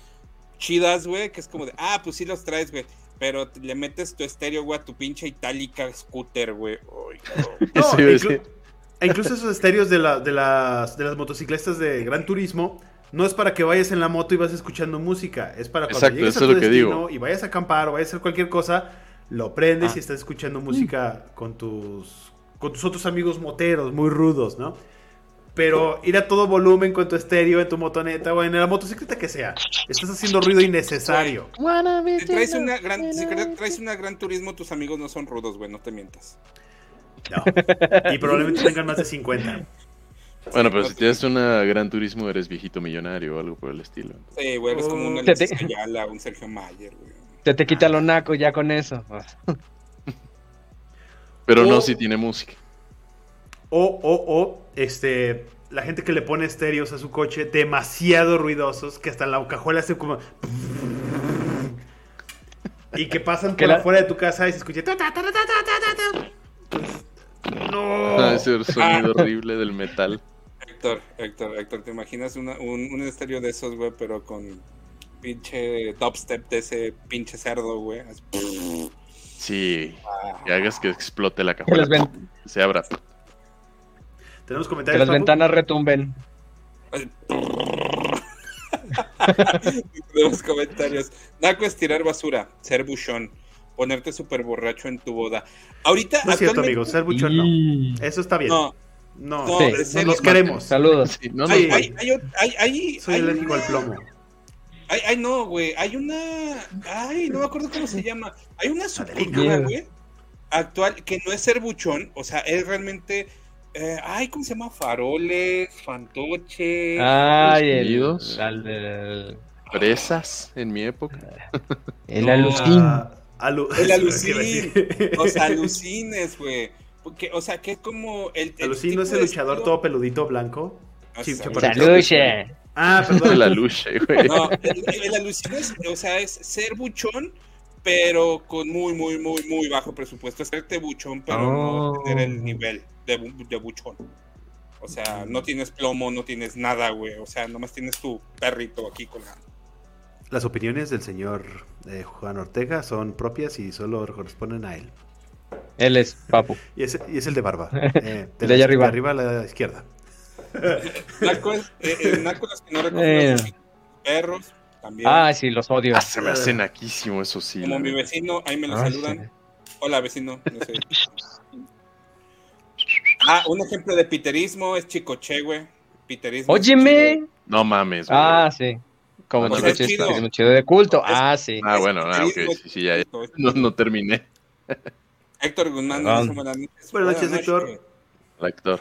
chidas, güey, que es como de, ah, pues sí los traes, güey. Pero le metes tu estéreo, güey, a tu pinche itálica scooter, güey. Ay, no. A e inclu- incluso esos estéreos de, la- de las, de las motocicletas de Gran Turismo no es para que vayas en la moto y vas escuchando música. Es para cuando Exacto, llegues a tu es lo que destino digo. y vayas a acampar o vayas a hacer cualquier cosa, lo prendes Ah. y estás escuchando música con tus con tus otros amigos moteros, muy rudos, ¿no? Pero ir a todo volumen con tu estéreo en tu motoneta o en la motocicleta que sea. Estás haciendo ruido innecesario. Si traes una gran, si traes una gran turismo, tus amigos no son rudos, güey, no te mientas. No. Y probablemente tengan más de 50. Bueno, pero si tienes una gran turismo, eres viejito millonario o algo por el estilo. Sí, güey, eres como un Oh. Alexis Ayala, un Sergio Mayer, güey. Se te quita lo naco ya con eso. Pero no si tiene música. O, o, o, este, la gente que le pone estéreos a su coche demasiado ruidosos que hasta la cajuela hace como... Y que pasan por Que la- afuera de tu casa y se escucha... No. Ah, ese sonido horrible del metal. Héctor, Héctor, Héctor, ¿te imaginas una- un, un estéreo de esos, güey, pero con pinche dubstep de ese pinche cerdo, güey? Sí. Que hagas que explote la cajuela. ven- Se abra. Tenemos que comentarios. las Papu? ventanas retumben. Tenemos comentarios. Naco es tirar basura, ser buchón, ponerte súper borracho en tu boda. Ahorita, No es cierto, amigos. Ser buchón no. Y- Eso está bien. No, No, no, Sí. en no serio, nos queremos. Saludos. Sí, no, no, Hay, Sí. hay, hay, hay, hay- Soy hay alérgico una- al plomo. Ay, ay, no, güey. Hay una. Ay, no me acuerdo cómo se llama. Hay una subcultura, güey. Actual, que no es ser buchón. O sea, es realmente. eh, ay, ¿cómo se llama? Faroles, fantoches. Ay, el, al- el, Fresas en mi época. el No. alucín. Alu- El es alucín. Los alucines, güey. que, o sea, que es como el. el Alucino es tipo el luchador estilo- todo peludito blanco. Saluche. Ah, De perdón. la luche, güey. No, el, el es, o sea, es ser buchón, pero con muy, muy, muy, muy bajo presupuesto. Es serte buchón, pero Oh. no tener el nivel de, bu- de buchón. O sea, no tienes plomo, no tienes nada, güey. O sea, nomás tienes tu perrito aquí colgando. Las opiniones del señor eh, Juan Ortega son propias y solo corresponden a él. Él es Papu. Y es, y es el de barba. eh, De allá arriba. De arriba a la izquierda. Naco es, eh, eh, naco los que no recogen Eh. a sus perros, también. Ah, sí, los odio. Ah, se me hace naquísimo eso sí. Como mi vecino, ahí me lo Ah, saludan. Hola, vecino. No sé. Ah, un ejemplo de piterismo es Chicoche, güey. Piterismo. es. Óyeme. No mames, güey. Ah, sí. Como no es chido. es un chido de culto. Ah, sí. Ah, bueno, ah, ok, es sí, sí, ya, ya. es No, no terminé. Héctor Guzmán, buenas noches. Buenas noches, Buenas Héctor.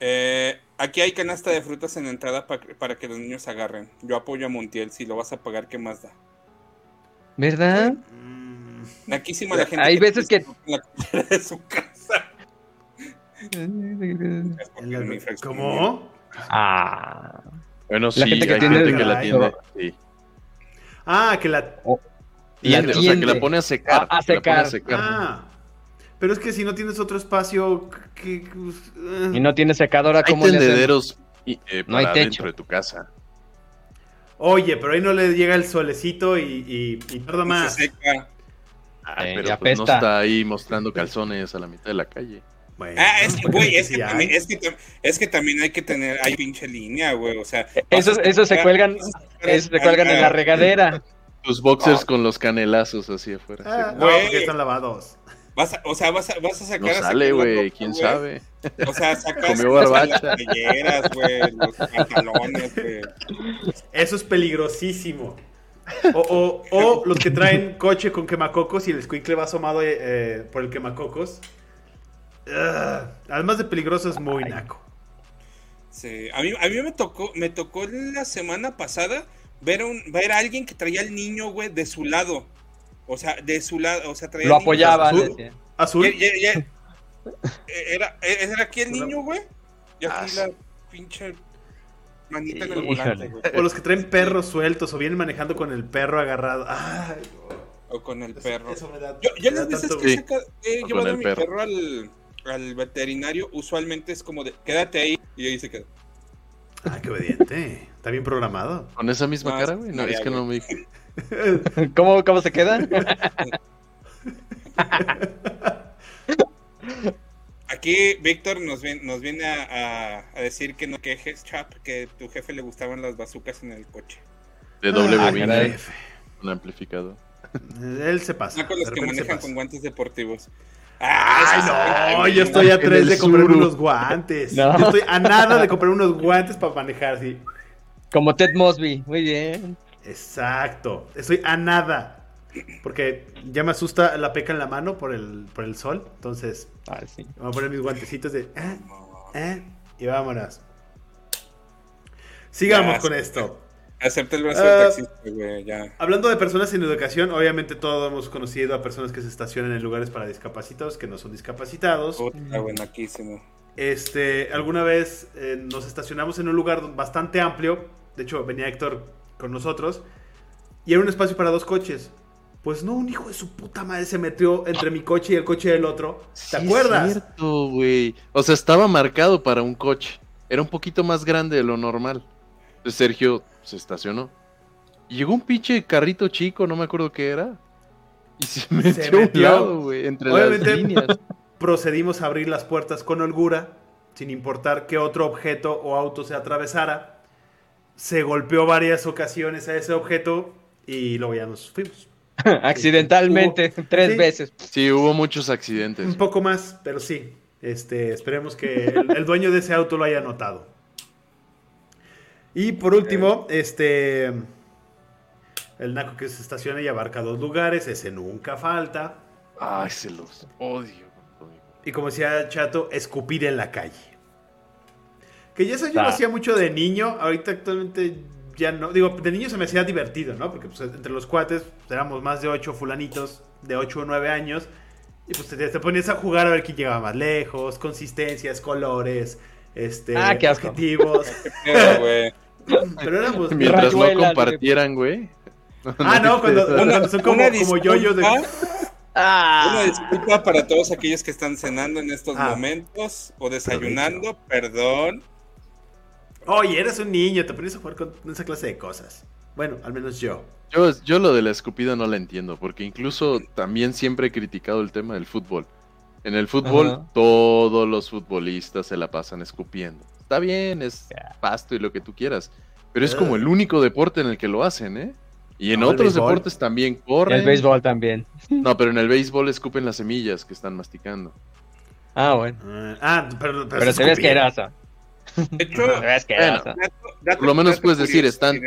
Eh, aquí hay canasta de frutas en la entrada pa- para que los niños agarren. Yo apoyo a Montiel. Si lo vas a pagar, ¿qué más da? ¿Verdad? Mm, Naquísima la gente. Hay veces que- en la de su casa. ¿Cómo? Ah. Bueno, sí, La gente que hay tiene gente que la. Sí. Ah, que la. Tiende, o sea, que la pone a secar. A- a que la pone secar. Ah. Pero es que si no tienes otro espacio. Que, pues, eh. Y no tiene secadora como tendederos y, eh, No hay para techo. dentro de tu casa. Oye, pero ahí no le llega el solecito y, y, y tarda Se más. seca. Ah, Eh, pero pues no está ahí mostrando calzones a la mitad de la calle. Bueno, Ah, es que, güey, es que, sí también, es, que, es que también hay que tener, hay pinche línea, güey, o sea. Esos, se cuelgan, esos se cuelgan en la regadera. Tus boxers No. con los canelazos así afuera. Ah, sí. no, Güey. porque están lavados. Vas a- o sea, vas a, vas a sacar No a sale, güey, quién sabe. O sea, sacas Comió barbacha. las playeras, güey, los pantalones, güey. Eso es peligrosísimo. O, o, o los que traen coche con quemacocos y el squinkle va asomado eh, eh, por el quemacocos. Ugh. además de peligroso es muy naco. Sí, a mí, a mí me tocó, me tocó la semana pasada ver, un, ver a alguien que traía al niño, güey, de su lado. O sea, de su lado, o sea, traía Lo apoyaba. azul. decía. Azul. Ya- ya- ya- Era, era aquí el niño, güey. Y Ah, aquí sí. la pinche manita en el volante, güey. O los que traen perros sueltos o vienen manejando con el perro agarrado. Ay, O con el eso- perro. eso da- Yo, las veces tanto- que Sí. saca- he O llevado con a mi perro. perro al, al veterinario, usualmente es como de, quédate ahí, y ahí se queda. Ah, qué obediente. Está bien programado. Con esa misma No, cara, güey. No, es que no me dije. ¿Cómo, ¿Cómo se queda? Aquí Víctor nos viene, nos viene a, a- a decir que no quejes, Chap, que tu jefe le gustaban las bazucas en el coche. De doble Ah, bobina, un amplificador. Él se pasa. No con los que manejan con guantes deportivos. Ay, Ah, no, yo estoy a tres de comprarme Zuru. unos guantes. No. Yo estoy a nada de comprar unos guantes para manejar, sí. Como Ted Mosby. Muy bien. Exacto. Estoy a nada. Porque ya me asusta la peca en la mano por el, por el sol. Entonces, Ah, sí. voy a poner mis guantecitos de. eh, eh, y vámonos. Sigamos Ya, con esto. Acepta el brazo Ah. del taxista, güey, ya. Hablando de personas sin educación, obviamente todos hemos conocido a personas que se estacionan en lugares para discapacitados que no son discapacitados. Güey, naquísimo. Este, alguna vez eh, nos estacionamos en un lugar bastante amplio. De hecho, venía Héctor con nosotros. Y era un espacio para dos coches. Pues no, un hijo de su puta madre se metió entre mi coche y el coche del otro. ¿Te Sí, acuerdas? Es cierto, güey. O sea, estaba marcado para un coche. Era un poquito más grande de lo normal. Entonces Sergio se estacionó. Y llegó un pinche carrito chico, no me acuerdo qué era. Y se metió, a un lado, güey, entre Obviamente- las líneas. Procedimos a abrir las puertas con holgura, sin importar qué otro objeto o auto se atravesara. Se golpeó varias ocasiones a ese objeto y luego ya nos fuimos. Accidentalmente, tres Sí. veces. Sí, hubo muchos accidentes. Un poco más, pero sí. Este, esperemos que el, el dueño de ese auto lo haya notado. Y por último, este. El naco que se estaciona y abarca dos lugares, ese nunca falta. Ay, se los odio. Y como decía Chato, escupir en la calle. Que ya eso yo lo hacía mucho de niño, ahorita actualmente ya no. Digo, de niño se me hacía divertido, ¿no? Porque pues, entre los cuates pues, éramos más de ocho fulanitos, de 8 o 9 años. Y pues te, te ponías a jugar a ver quién llegaba más lejos, consistencias, colores, este, Ah, qué asco. objetivos. Pero, güey. Pero éramos... Mientras no compartieran, güey. Ah, no, cuando, son como, como yoyos de... Ah, Una disculpa para todos aquellos que están cenando en estos Ah. momentos o desayunando, perdón. Oye, eres un niño, te pones a jugar con esa clase de cosas. Bueno, al menos yo. Yo, yo lo de la escupida no la entiendo, porque incluso también siempre he criticado el tema del fútbol. En el fútbol, Ajá. todos los futbolistas se la pasan escupiendo. Está bien, es pasto y lo que tú quieras. Pero es como el único deporte en el que lo hacen, ¿eh? Y en No, otros deportes también corren. el béisbol también. No, pero en el béisbol escupen las semillas que están masticando. Ah, bueno. Ah, pero, pero, Pero se escupía. asqueroso. De hecho, dato- dato- Por lo menos puedes decir, están-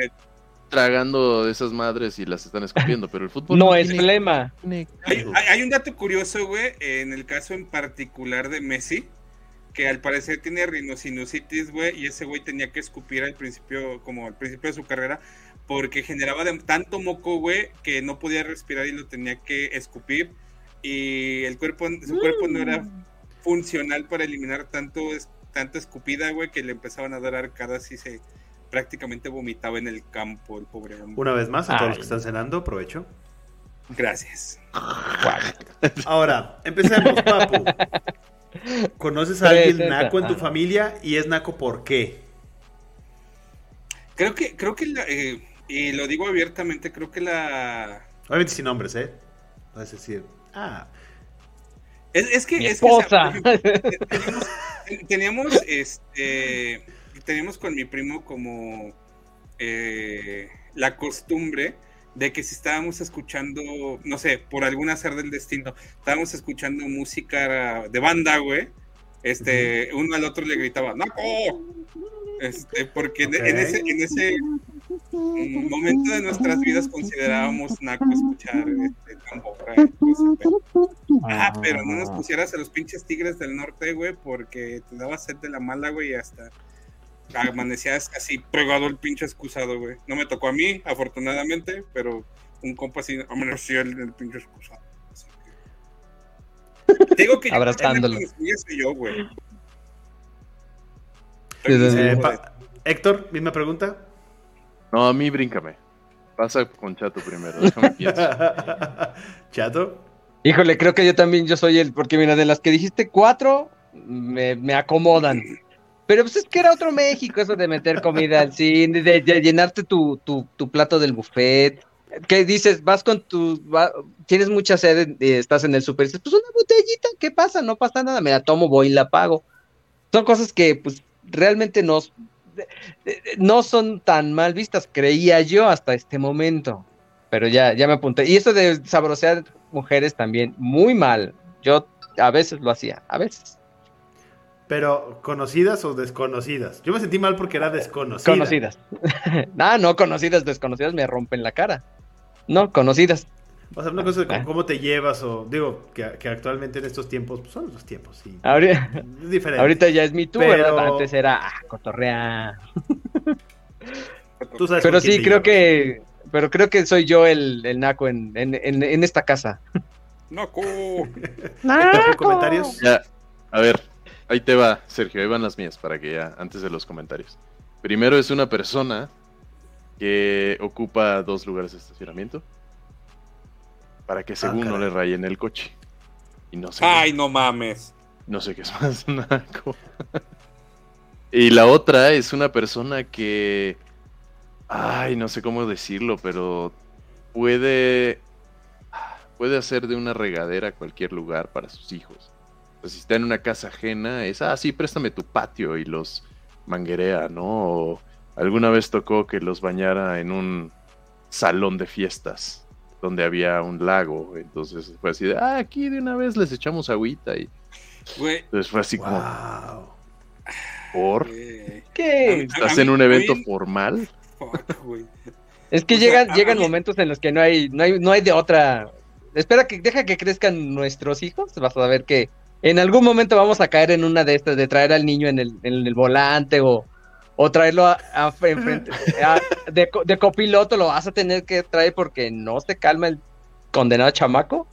Tragando esas madres y las están escupiendo, pero el fútbol No es tiene- flema. Hay, caso. hay- hay un dato curioso, güey, en el caso en particular de Messi, que al parecer tiene rinosinusitis, güey, y ese güey tenía que escupir al principio, como al principio de su carrera, porque generaba de- tanto moco, güey, que no podía respirar y lo tenía que escupir, y el cuerpo, su cuerpo no era funcional para eliminar tanto, es- tanta escupida, güey, que le empezaban a dar arcadas y se prácticamente vomitaba en el campo, el pobre hombre. Una vez más, a todos los que están cenando, aprovecho. Gracias. Ahora, empecemos, Papu. ¿Conoces a alguien naco en tu Ah. familia? ¿Y es naco por qué? Creo que, creo que la, eh, y lo digo abiertamente, creo que la Obviamente sin nombres, ¿eh? A decir, ah, es, es que Mi es que, teníamos, este teníamos con mi primo como eh, la costumbre de que si estábamos escuchando, no sé, por algún azar del destino, estábamos escuchando música de banda, güey, este, uno al otro le gritaba, ¡Naco! Este, porque en- en ese, en ese mm, momento de nuestras vidas considerábamos naco escuchar este, tambora pedo. Ah, pero no nos pusieras a los pinches tigres del norte, güey, porque te daba sed de la mala, güey, y hasta amanecías así pegado el pinche excusado, güey. No me tocó a mí, afortunadamente, pero un compa así amaneció el, el pinche excusado. Así que- Te digo que yo Abrazándolo. yo, güey. Sí, sí, sí. eh, Héctor, misma pregunta. No, a mí bríncame. Pasa con Chato primero, déjame pienso. Chato. Híjole, creo que yo también yo soy el, porque mira, de las que dijiste cuatro, me, me acomodan. Pero pues es que era otro México, eso de meter comida al cine, de, de llenarte tu, tu, tu plato del buffet. Que dices, vas con tu, va- tienes mucha sed, y estás en el dices, pues una botellita, ¿qué pasa? No pasa nada, me la tomo, voy y la pago. Son cosas que pues realmente no, no son tan mal vistas, creía yo hasta este momento. Pero ya, ya me apunté. Y eso de sabrosear mujeres también, muy mal. Yo a veces lo hacía, a veces. Pero, ¿conocidas o desconocidas? Yo me sentí mal porque era desconocida. Conocidas. ah, no, conocidas, desconocidas me rompen la cara. No, conocidas. O sea, una cosa de cómo, cómo te llevas o... Digo, que, que actualmente en estos tiempos, pues son los tiempos, sí. Ahorita, Es diferente. ahorita ya es mi tú, Pero- ¿verdad? Antes era ah, cotorrear. Tú sabes Pero sí, creo llevas. que, pero creo que soy yo el, el naco en, en, en, en esta casa. Naco. ¿Comentarios? Ya, a ver, ahí te va, Sergio, ahí van las mías para que ya, antes de los comentarios. Primero es una persona que ocupa dos lugares de estacionamiento para que según no caray. le rayen el coche. Y no sé, Ay, no mames. no sé qué es más naco. y la otra es una persona que, ay, no sé cómo decirlo, pero puede puede hacer de una regadera cualquier lugar para sus hijos. Si está en una casa ajena, es, ah, sí, préstame tu patio y los manguerea, ¿no? O alguna vez tocó que los bañara en un salón de fiestas donde había un lago. Entonces fue así de, ah, aquí de una vez les echamos agüita. Y Güey. entonces fue así como, Wow. ¿por? güey. ¿Qué? ¿Estás en un evento formal? Fuck, güey. Es que O sea, llegan, llegan momentos en los que no hay, no hay, no hay de otra. Espera que deja que crezcan nuestros hijos, vas a ver que en algún momento vamos a caer en una de estas de traer al niño en el, en el volante o, o traerlo a, a- enfrente, a- de, co- de copiloto, lo vas a tener que traer porque no se calma el condenado chamaco.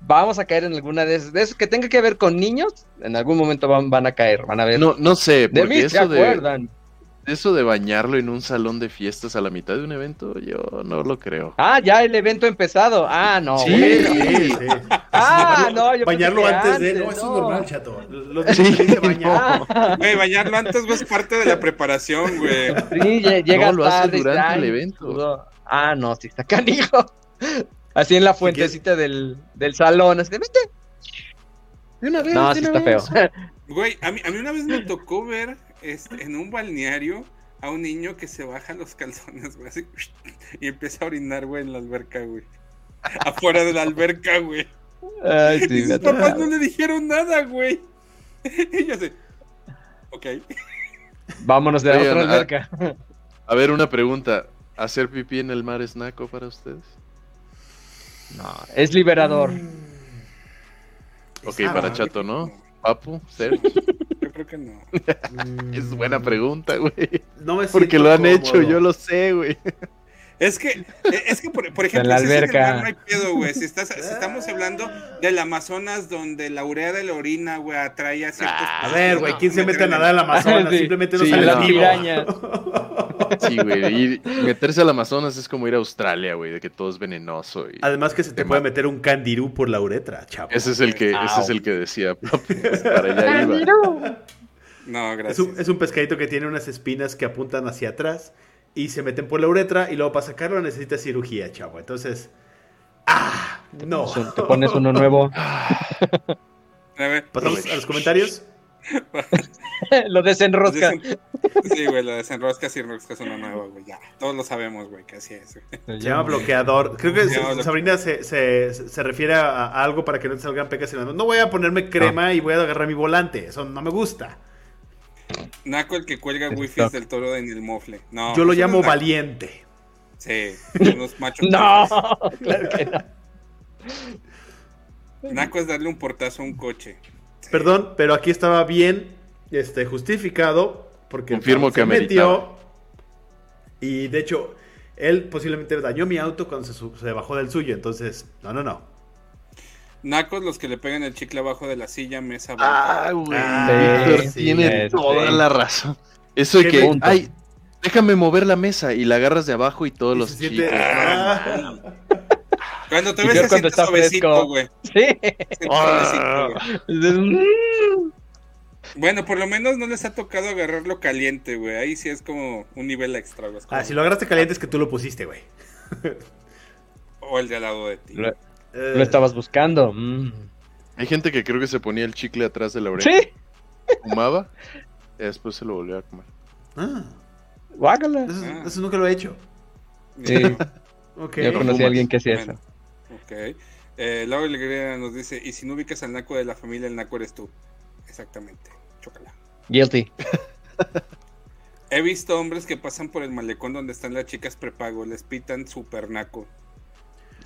vamos a caer en alguna de esas, de que tenga que ver con niños, en algún momento van, van a caer, van a ver. No, no sé, de mí porque se acuerdan. Eso de bañarlo en un salón de fiestas a la mitad de un evento, yo no lo creo. Ah, ya el evento ha empezado. Ah, no. Sí, bueno. Sí, sí. Ah, no, yo Bañarlo antes de. antes, No, eso no. es normal, chato. Los Sí, que bañar. Ah, Güey, bañarlo antes, güey, es parte de la preparación, güey. sí, lle- llega No, lo hace tarde. durante el evento. pudo. Ah, no, sí está canijo. Así en la fuentecita del, del salón, así de, vete. De una vez, No, de sí una está vez. feo. Güey, a mí, a mí una vez me tocó ver este, en un balneario a un niño que se baja los calzones, güey, así, y empieza a orinar, güey, en la alberca, güey. Afuera de la alberca, güey. Ay, y sus papás no le dijeron nada, güey. Y yo así, ok. Vámonos de la Oigan, otra ah, alberca. A ver, una pregunta. ¿Hacer pipí en el mar es naco para ustedes? No, es liberador. Ok, Ah, para yo Chato, ¿no? Papu, Sergio. Creo que no. Mm, Es buena pregunta, güey. No me Porque lo han cómodo. hecho, yo lo sé, güey. Es que, es que por, por ejemplo, la si es en el alberca. mar no hay pedo, güey. Si, estás, si estamos hablando del Amazonas, donde la urea de la orina, güey, atrae a ciertos. A ver, güey, ¿quién se mete a nadar al Ah, Amazonas? sí. Simplemente no Sí, sale vivo. Sí, güey. Y meterse al Amazonas es como ir a Australia, güey, de que todo es venenoso. Y... Además que se te puede meter un candirú por la uretra, chavo. Ese es el que, ese es el que decía, papu. Para allá iba. No, Es gracias. un, es un pescadito que tiene unas espinas que apuntan hacia atrás y se meten por la uretra y luego para sacarlo necesita cirugía, chavo. Entonces, ¡ah! No. Te pones uno nuevo. ¿Pasamos a los comentarios? lo desenrosca. desen- Sí, güey, la desenroscas y enroscas una nueva, güey. Ya, todos lo sabemos, güey, que así es. güey. Llama bloqueador. Creo que bloque- Sabrina se, se, se refiere a, a algo para que no te salgan pecas en. No voy a ponerme crema y voy a agarrar mi volante. Eso no me gusta. Naco el que cuelga wifi del toro en el mofle. No, Yo lo llamo valiente. Sí, unos machos. No, claro que no. Naco es darle un portazo a un coche. Perdón, pero aquí estaba bien este, justificado porque Confirmo que se metió y de hecho él posiblemente dañó mi auto cuando se, bajó del suyo. Entonces, no, no, no. Nacos los que le pegan el chicle abajo de la silla, mesa. Ah, güey. Ah, Víctor sí, tiene toda la razón. Eso de que, ay, déjame mover la mesa y la agarras de abajo y todos Y los siente- chicos. Ah. Cuando te Y ves cuando está suavecito, güey. Sí. Mm. Bueno, por lo menos no les ha tocado agarrarlo caliente, güey. Ahí sí es como un nivel extra, güey. Como- Ah, si lo agarraste caliente es que tú lo pusiste, güey. O el de al lado de ti. Lo, Eh, lo estabas buscando. Mm. Hay gente que creo que se ponía el chicle atrás de la oreja, Sí. fumaba y después se lo volvía a comer. ah, Guácala. eso, Ah. eso nunca lo he hecho. Sí, Ok. yo conocí a alguien que hacía eso. Ok. Eh, Laura Alegría nos dice, y si no ubicas al naco de la familia, el naco eres tú. Exactamente. Chócala. Guilty. He visto hombres que pasan por el malecón donde están las chicas prepago, les pitan super naco.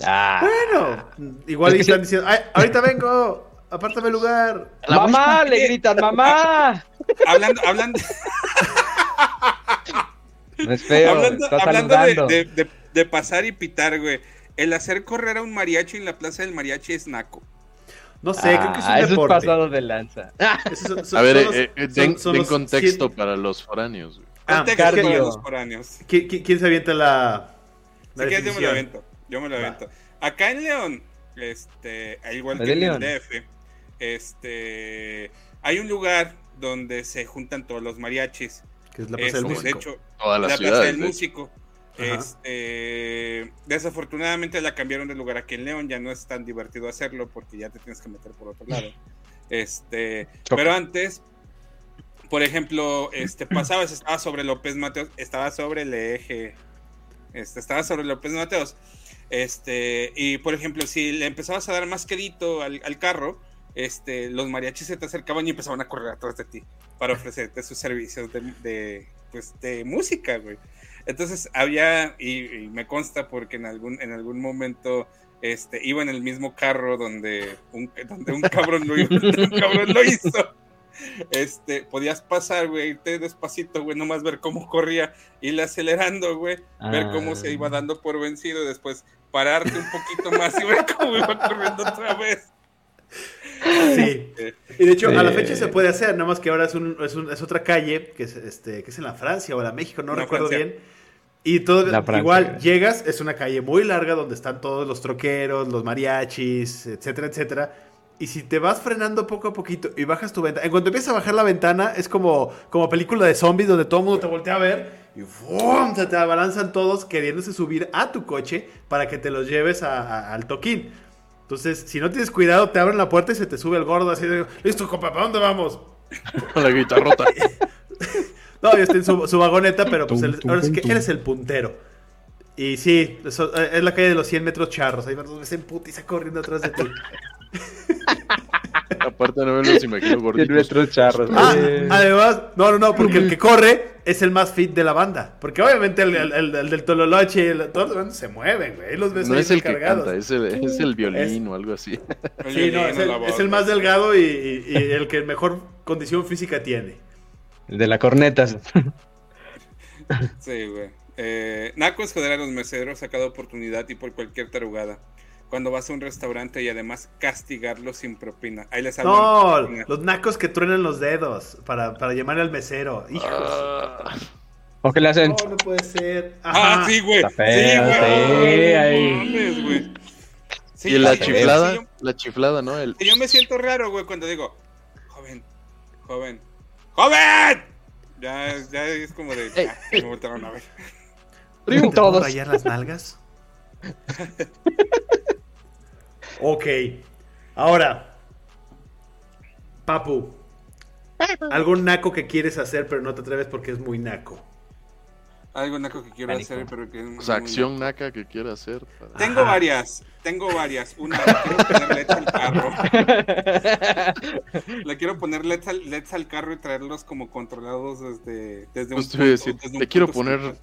Ah. Bueno, igual Es que están diciendo, "Ay, ahorita vengo, apártame lugar. ¡Mamá! Le gritan, ¡mamá! Hablando, hablando, No es feo. hablando, hablando de, saludando. de- de- de pasar y pitar, güey. El hacer correr a un mariachi en la plaza del mariachi es naco. No sé, creo que es un Ah, eso deporte. es pasado de lanza. Son- son- A ver, eh, eh, den, son den contexto cien- para los foráneos. güey. Ah, Contexto cardio. para los foráneos. ¿Quién, se avienta la, la Si quieres, yo me lo avento. Yo me lo avento. Acá en León, este, al igual ¿Es que en el? DF, este, hay un lugar donde se juntan todos los mariachis. Que es la plaza del Este, músico. de hecho, Todas las la ciudades. plaza del de hecho. músico. Este, desafortunadamente la cambiaron de lugar aquí en León, ya no es tan divertido hacerlo porque ya te tienes que meter por otro lado. Este, pero antes, por ejemplo, este, pasabas, estaba sobre López Mateos, estaba sobre el eje, este, estaba sobre López Mateos, este, y por ejemplo, si le empezabas a dar más quedito al, al carro, este, los mariachis se te acercaban y empezaban a correr atrás de ti para ofrecerte sus servicios de, de, pues, de música, güey. Entonces había, y, y me consta porque en algún, en algún momento este, iba en el mismo carro donde un, donde un cabrón lo, donde un cabrón lo hizo. Este, podías pasar, güey, irte despacito, güey, nomás ver cómo corría, irle acelerando, güey, ver cómo se iba Ah. dando por vencido, después pararte un poquito más y ver cómo iba corriendo otra vez. Sí. Y de hecho, a la fecha se puede hacer, nada más que ahora es, un, es, un, es otra calle, que es, este, que es en la Francia o en la México, no recuerdo Francia. bien. Y todo, igual, llegas, es una calle muy larga donde están todos los troqueros, los mariachis, etcétera, etcétera. Y si te vas frenando poco a poquito y bajas tu ventana, en cuanto empiezas a bajar la ventana, es como, como película de zombies donde todo el mundo te voltea a ver y ¡fum! se te abalanzan todos queriéndose subir a tu coche para que te los lleves a- a- al toquín. Entonces, si no tienes cuidado, te abren la puerta y se te sube el gordo así de, listo, compa, ¿para dónde vamos? La guitarrota. No, yo estoy en su, su vagoneta, pero pues Tum, él- tum, ahora sí que tum. él es el puntero. Y sí, eso, eh, es la calle de los 100 metros charros. Ahí van dos veces en putiza corriendo atrás de ti. Aparte no me los imagino gorditos. charros. Ah, Eh, además, no, no, no, porque el que corre es el más fit de la banda. Porque obviamente el, el- el- el del Tololoche y el, todos los bandos se mueven, güey. Los ves No ahí es el que canta, es el, es el violín o algo así. Sí, no, es el, es más delgado y, y- y el que mejor condición física tiene. El de la corneta. Sí, güey. Eh, Naco es joder a los meseros a cada oportunidad y por cualquier tarugada. Cuando vas a un restaurante y además castigarlos sin propina. Ahí les hablo. No, los nacos que truenan los dedos para, para llamar al mesero. Hijos. ¿O qué le hacen? No, no puede ser. Ah, sí, güey. Está feo, sí, sí, güey. Sí, y la sí, chiflada, sí, yo- la chiflada, ¿no? El, Yo me siento raro, güey, cuando digo, joven, joven, joven. Ya, ya es como de, Ey. ah, me voltearon a ver. ¿Te puedo rayar las nalgas? ok. Ahora, Papu. ¿Algún naco que quieres hacer pero no te atreves porque es muy naco? Algo naco que quiero Pánico. hacer, pero que es o sea, acción naca que quiera hacer. para- Tengo Ajá. varias, tengo varias. Una, le quiero poner LEDs al carro. Le quiero poner LEDs al, LEDs al carro y traerlos como controlados desde, desde decir, un le quiero punto poner central.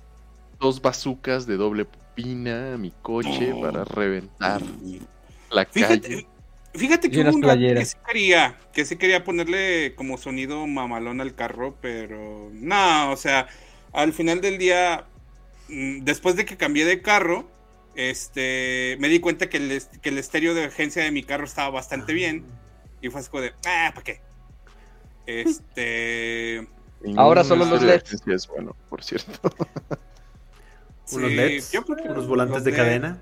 dos bazucas de doble pina a mi coche para reventar la Fíjate, calle. fíjate que hubo un rato que sí quería, que sí quería ponerle como sonido mamalón al carro, pero no, o sea, al final del día, mm, después de que cambié de carro, este, me di cuenta que el, que el estéreo de agencia de mi carro estaba bastante bien y fue así como de, ah, ¿para qué? Este, Ahora solo los LEDs. es bueno, por cierto. ¿Unos sí, LEDs? yo creo que ¿Unos volantes los de LED. cadena?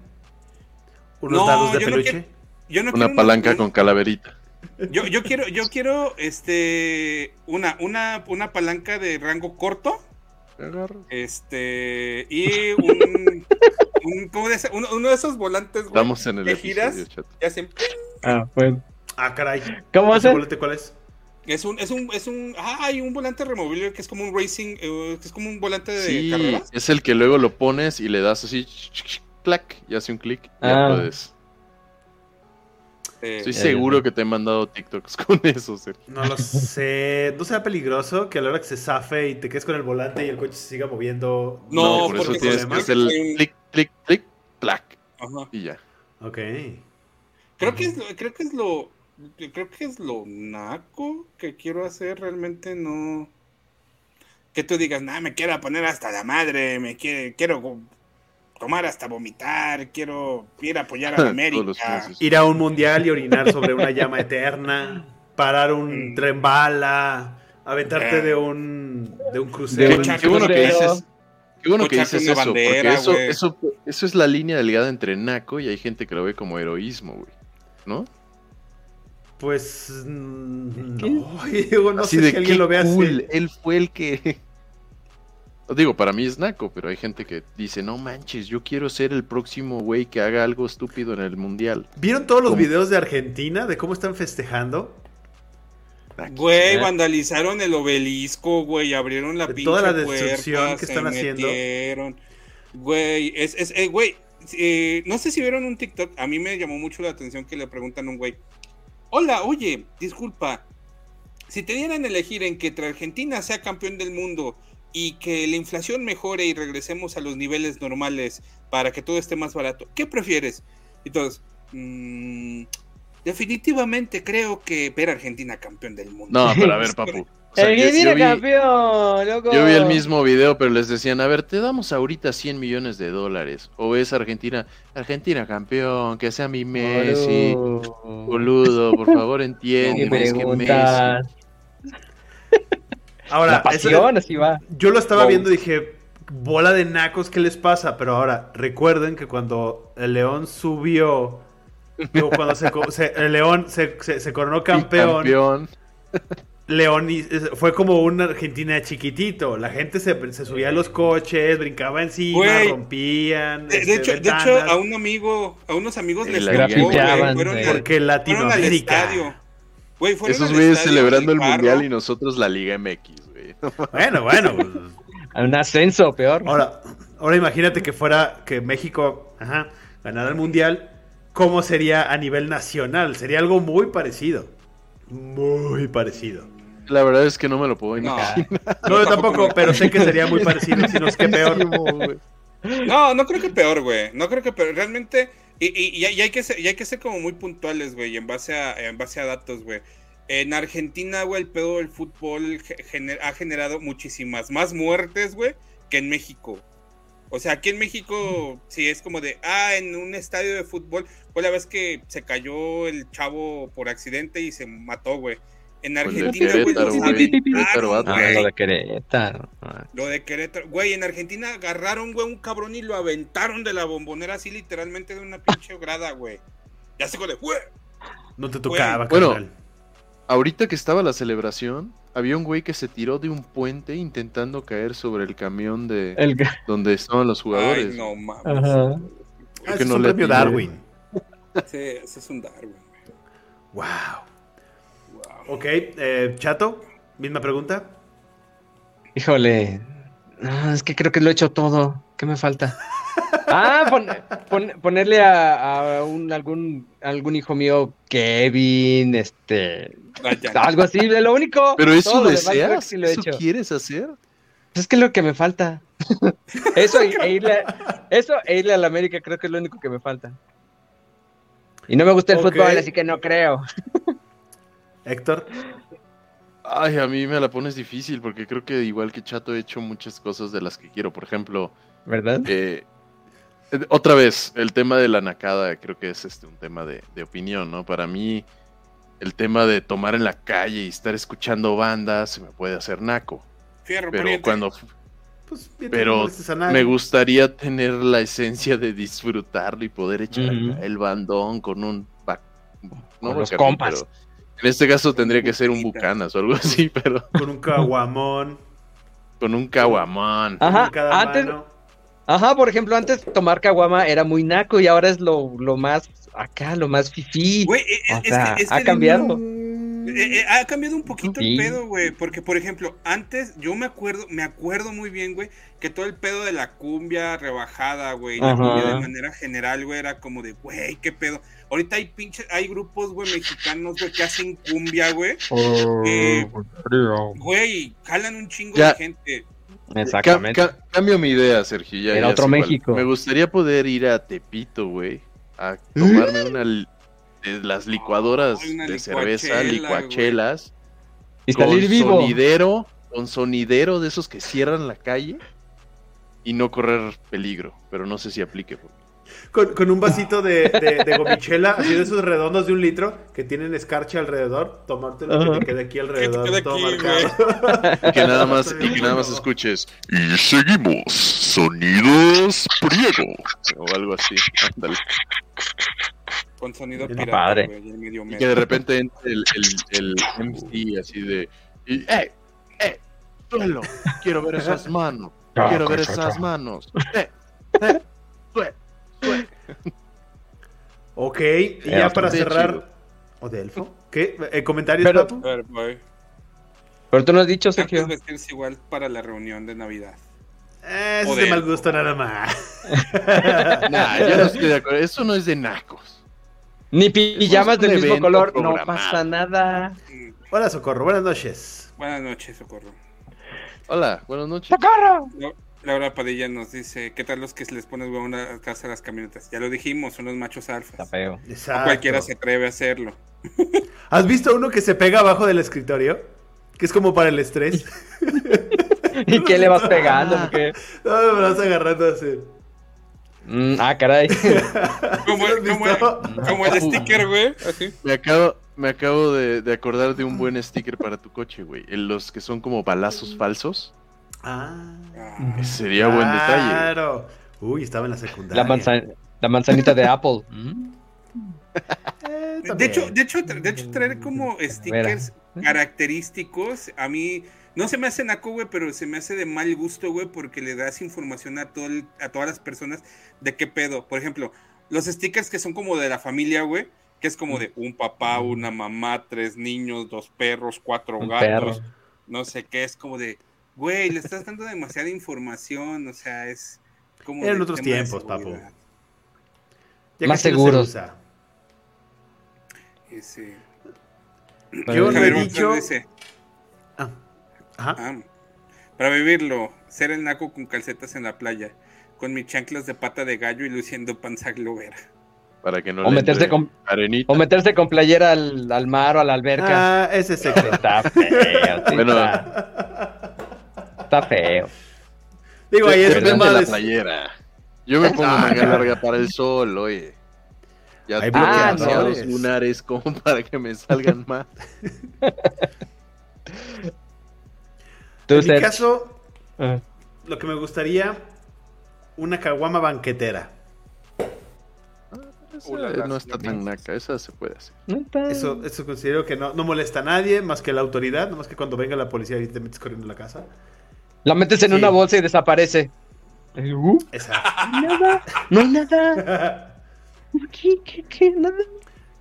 ¿Unos No, dados de yo no peluche? quiero- Yo no Una palanca un- con calaverita. Yo, yo quiero, yo quiero, este, una, una, una palanca de rango corto, Agarro. este, y un, un- ¿cómo dice? Uno, uno de esos volantes, güey, Estamos en el ¿Te giras? que hacen- Ah, bueno. Ah, caray. ¿Cómo ¿Ese hace? volante cuál es? es un, es un, es un, ah, hay un volante removible que es como un racing, eh, que es como un volante de Sí, carreras. es el que luego lo pones y le das así, clac, y hace un clic y Ah. ya puedes. Eh, Estoy Ya, seguro ya. que te he mandado TikToks con eso, Sergio. No lo sé. ¿No será peligroso que a la hora que se zafe y te quedes con el volante y el coche se siga moviendo? No, por eso porque tienes con que el hacer el clic, clic, clic, ajá. y ya. Ok. Creo que es lo, creo que es lo, creo que es lo naco que quiero hacer, realmente no. Que tú digas, nah, me quiero poner hasta la madre, me quiero, quiero tomar hasta vomitar, quiero ir a apoyar a los América. Ir a un mundial y orinar sobre una llama eterna. Parar un Mm. tren bala. Aventarte Eh. de un, de un De crucero. un Qué, bueno que dices. Qué bueno que dices eso, bandera, porque eso, eso, eso es la línea delgada entre naco y hay gente que lo ve como heroísmo, güey. ¿No? Pues. mm. No, digo, no Así sé de si alguien lo ve cool, así. él fue el que. Digo, para mí es naco, pero hay gente que dice, no manches, yo quiero ser el próximo güey que haga algo estúpido en el mundial. ¿Vieron todos los ¿Cómo? videos de Argentina de cómo están festejando? Aquí, Güey, ¿eh? vandalizaron el obelisco, güey, abrieron la De pinche toda la puerta, destrucción que se están haciendo. metieron. Güey, es, es, eh, güey, eh, no sé si vieron un TikTok, a mí me llamó mucho la atención que le preguntan a un güey, hola, oye, disculpa, si te dieran a elegir en que Argentina sea campeón del mundo y que la inflación mejore y regresemos a los niveles normales para que todo esté más barato, ¿qué prefieres? Todos, "Mm, definitivamente creo que ver a Argentina campeón del mundo. No, pero a ver, papu. O sea, yo- vi- campeón, loco. Yo vi el mismo video, pero les decían, a ver, te damos ahorita 100 millones de dólares. O es Argentina, Argentina campeón, que sea mi Messi. Boludo. Boludo, por favor ¿Qué entiende, es que preguntas? Ahora, La eso- pasión, así va. yo lo estaba Wow. viendo y dije, bola de nacos, ¿qué les pasa? Pero ahora, recuerden que cuando el León subió, digo, cuando se, el León se, se- se coronó campeón, campeón. León y- fue como una Argentina chiquitito. La gente se, se subía a los coches, brincaba encima, rompían. De, este, de hecho, de ventanas, hecho, a un amigo, a unos amigos les grafiteaban, fueron, Porque fueron al Latinoamérica. estadio. Güey, Esos güeyes celebrando el mundial y nosotros la Liga MX, güey. Bueno, bueno. pues, Un ascenso, peor. Ahora, ahora imagínate que fuera que México ajá, ganara el mundial. ¿Cómo sería a nivel nacional? Sería algo muy parecido. Muy parecido. La verdad es que no me lo puedo No, imaginar. No, yo tampoco, pero sé que sería muy parecido, si no es que peor. no, no creo que peor, güey. No creo que peor. Realmente, y, y- y hay- que ser, y hay que ser como muy puntuales, güey, en base a, en base a datos, güey. En Argentina, güey, el pedo del fútbol ge- gener- ha generado muchísimas más muertes, güey, que en México. O sea, aquí en México, sí es como de, ah, en un estadio de fútbol, fue la vez que se cayó el chavo por accidente y se mató, güey. En Pues Argentina, güey, Querétaro, güey. Ah, güey. lo de Querétaro. Ah. Lo de Querétaro. Güey, en Argentina agarraron, güey, un cabrón y lo aventaron de la bombonera así literalmente de una pinche grada, güey. Ya se de, güey. No te tocaba, Bueno. carnal. Ahorita que estaba la celebración, había un güey que se tiró de un puente intentando caer sobre el camión de El... donde estaban los jugadores. Ay, no mames. Ajá. Ah, que es no un le premio. Darwin. Sí, ese es un Darwin, güey. Wow. Ok, eh, Chato, misma pregunta. Híjole. No, es que creo que lo he hecho todo. ¿Qué me falta? Ah, pon- pon- ponerle a, a un, algún, algún hijo mío Kevin, este, Vaya. algo así, de lo único. Pero eso deseas, sí lo he eso hecho. quieres hacer. Pues es que es lo que me falta. eso, y- e irle, a- eso e irle a la América creo que es lo único que me falta. Y no me gusta el fútbol, así que no creo. Héctor. Ay, a mí me la pones difícil porque creo que igual que Chato he hecho muchas cosas de las que quiero. Por ejemplo, ¿Verdad? eh, eh, otra vez, el tema de la nacada creo que es este un tema de, de opinión, ¿no? Para mí, el tema de tomar en la calle y estar escuchando bandas se me puede hacer naco. Fierro, Pero pariente. cuando Pues, Pero me gustaría tener la esencia de disfrutarlo y poder echar el bandón con un no Con los compas. pero En este caso tendría que ser un bucanas o algo así, pero Con un caguamón. con un caguamán. Ajá, antes- mano. Ajá, por ejemplo, antes tomar caguama era muy naco y ahora es lo, lo más acá, lo más fifí. Güey, eh, O es, que- sea, es ha que- cambiado. Eh, eh, ha cambiado un poquito Sí. el pedo, güey. Porque, por ejemplo, antes yo me acuerdo, me acuerdo muy bien, güey, que todo el pedo de la cumbia rebajada, güey, la cumbia de manera general, güey, era como de, güey, qué pedo. Ahorita hay pinches, hay grupos, güey, mexicanos, güey, que hacen cumbia, güey. Eh, Güey, jalan un chingo Ya. de gente. Exactamente. ca- cambio mi idea, Sergio. ya- Era ya otro. México. Me gustaría poder ir a Tepito, güey, a tomarme una li- de las licuadoras una de cerveza, licuachela, licuachelas, y con salir vivo. sonidero, con sonidero de esos que cierran la calle y no correr peligro, pero no sé si aplique. porque- Con, con un vasito de, de, de gomichela, así de esos redondos de un litro, que tienen escarcha alrededor, tomártelo y que te quede aquí alrededor, quede todo aquí, marcado. Y que nada más, y que nada más escuches. Y seguimos, sonidos Priego. O algo así, ándale. Con sonido pirata, padre. güey, y medio que de repente entre el, el, el MC así de. Y, ¡Eh! ¡Eh! ¡Suelo! Quiero ver esas manos. Quiero ver esas manos. ¡Eh! ¡Eh! ¡Sue! Ok, y ya Elfo. para cerrar. chido. ¿O de elfo? ¿Qué? Eh, ¿Comentarios, Pero- papu? Pero tú no has dicho, Sergio. vestirse igual para la reunión de Navidad. Eh, eso O es de mal gusto nada más. Nah, yo no estoy de acuerdo. Eso no es de nacos. Ni pijamas del mismo color, no pasa nada. Mm, Hola, Socorro, buenas noches. Buenas noches, Socorro. Hola, buenas noches. ¡Socorro! La- Laura Padilla nos dice, ¿qué tal los que se les pones huevo una casa a las camionetas? Ya lo dijimos, son los machos Está alfas. Exacto. No cualquiera se atreve a hacerlo. ¿Has visto uno que se pega abajo del escritorio? Que es como para el estrés. ¿Y qué le vas pegando? ¿Qué? No, me vas agarrando así. Mm, ah, caray. Como, ¿Sí lo has el- como el- como el sticker, güey. Así. Me acabo, me acabo de, de acordar de un buen sticker para tu coche, güey. En Los que son como balazos falsos. Ah. Ese sería buen detalle. Claro. Uy, estaba en la secundaria. La, manzan- la manzanita de Apple. Mm. Eh, De hecho, de hecho, de hecho, traer como stickers característicos, a mí no se me hace naco, güey, pero se me hace de mal gusto, güey, porque le das información a, todo el- a todas las personas de qué pedo. Por ejemplo, los stickers que son como de la familia, güey, que es como de un papá, una mamá, tres niños, dos perros, cuatro Un gatos, perro. no sé qué, es como de, güey, le estás dando demasiada información, o sea, es como... Eran otros tiempos, papu. seguridad. Ya Más no se seguros. Ese- Yo no he dicho. Ah, Ajá. Ah, para vivirlo, ser el naco con calcetas en la playa, con mis chanclas de pata de gallo y luciendo panza globera. Para que no O le meterse con- arenita. O meterse con playera al, al mar o a la alberca. Ah, ese es. Está feo. Bueno. Está, feo. Digo, ahí es tema de la playera. Yo me pongo Ah, manga larga para el sol, oye. Ya Hay tengo bloqueadores. demasiados lunares como para que me salgan más. En mi caso, Ah. lo que me gustaría, una caguama banquetera. Esa no está tan naca, esa se puede hacer. Eso, eso considero que no, no molesta a nadie más que la autoridad, no más que cuando venga la policía y te metes corriendo a la casa. La metes en Sí. una bolsa y desaparece. Uh, Esa. nada. No hay nada. ¿Qué, qué, qué? Nada.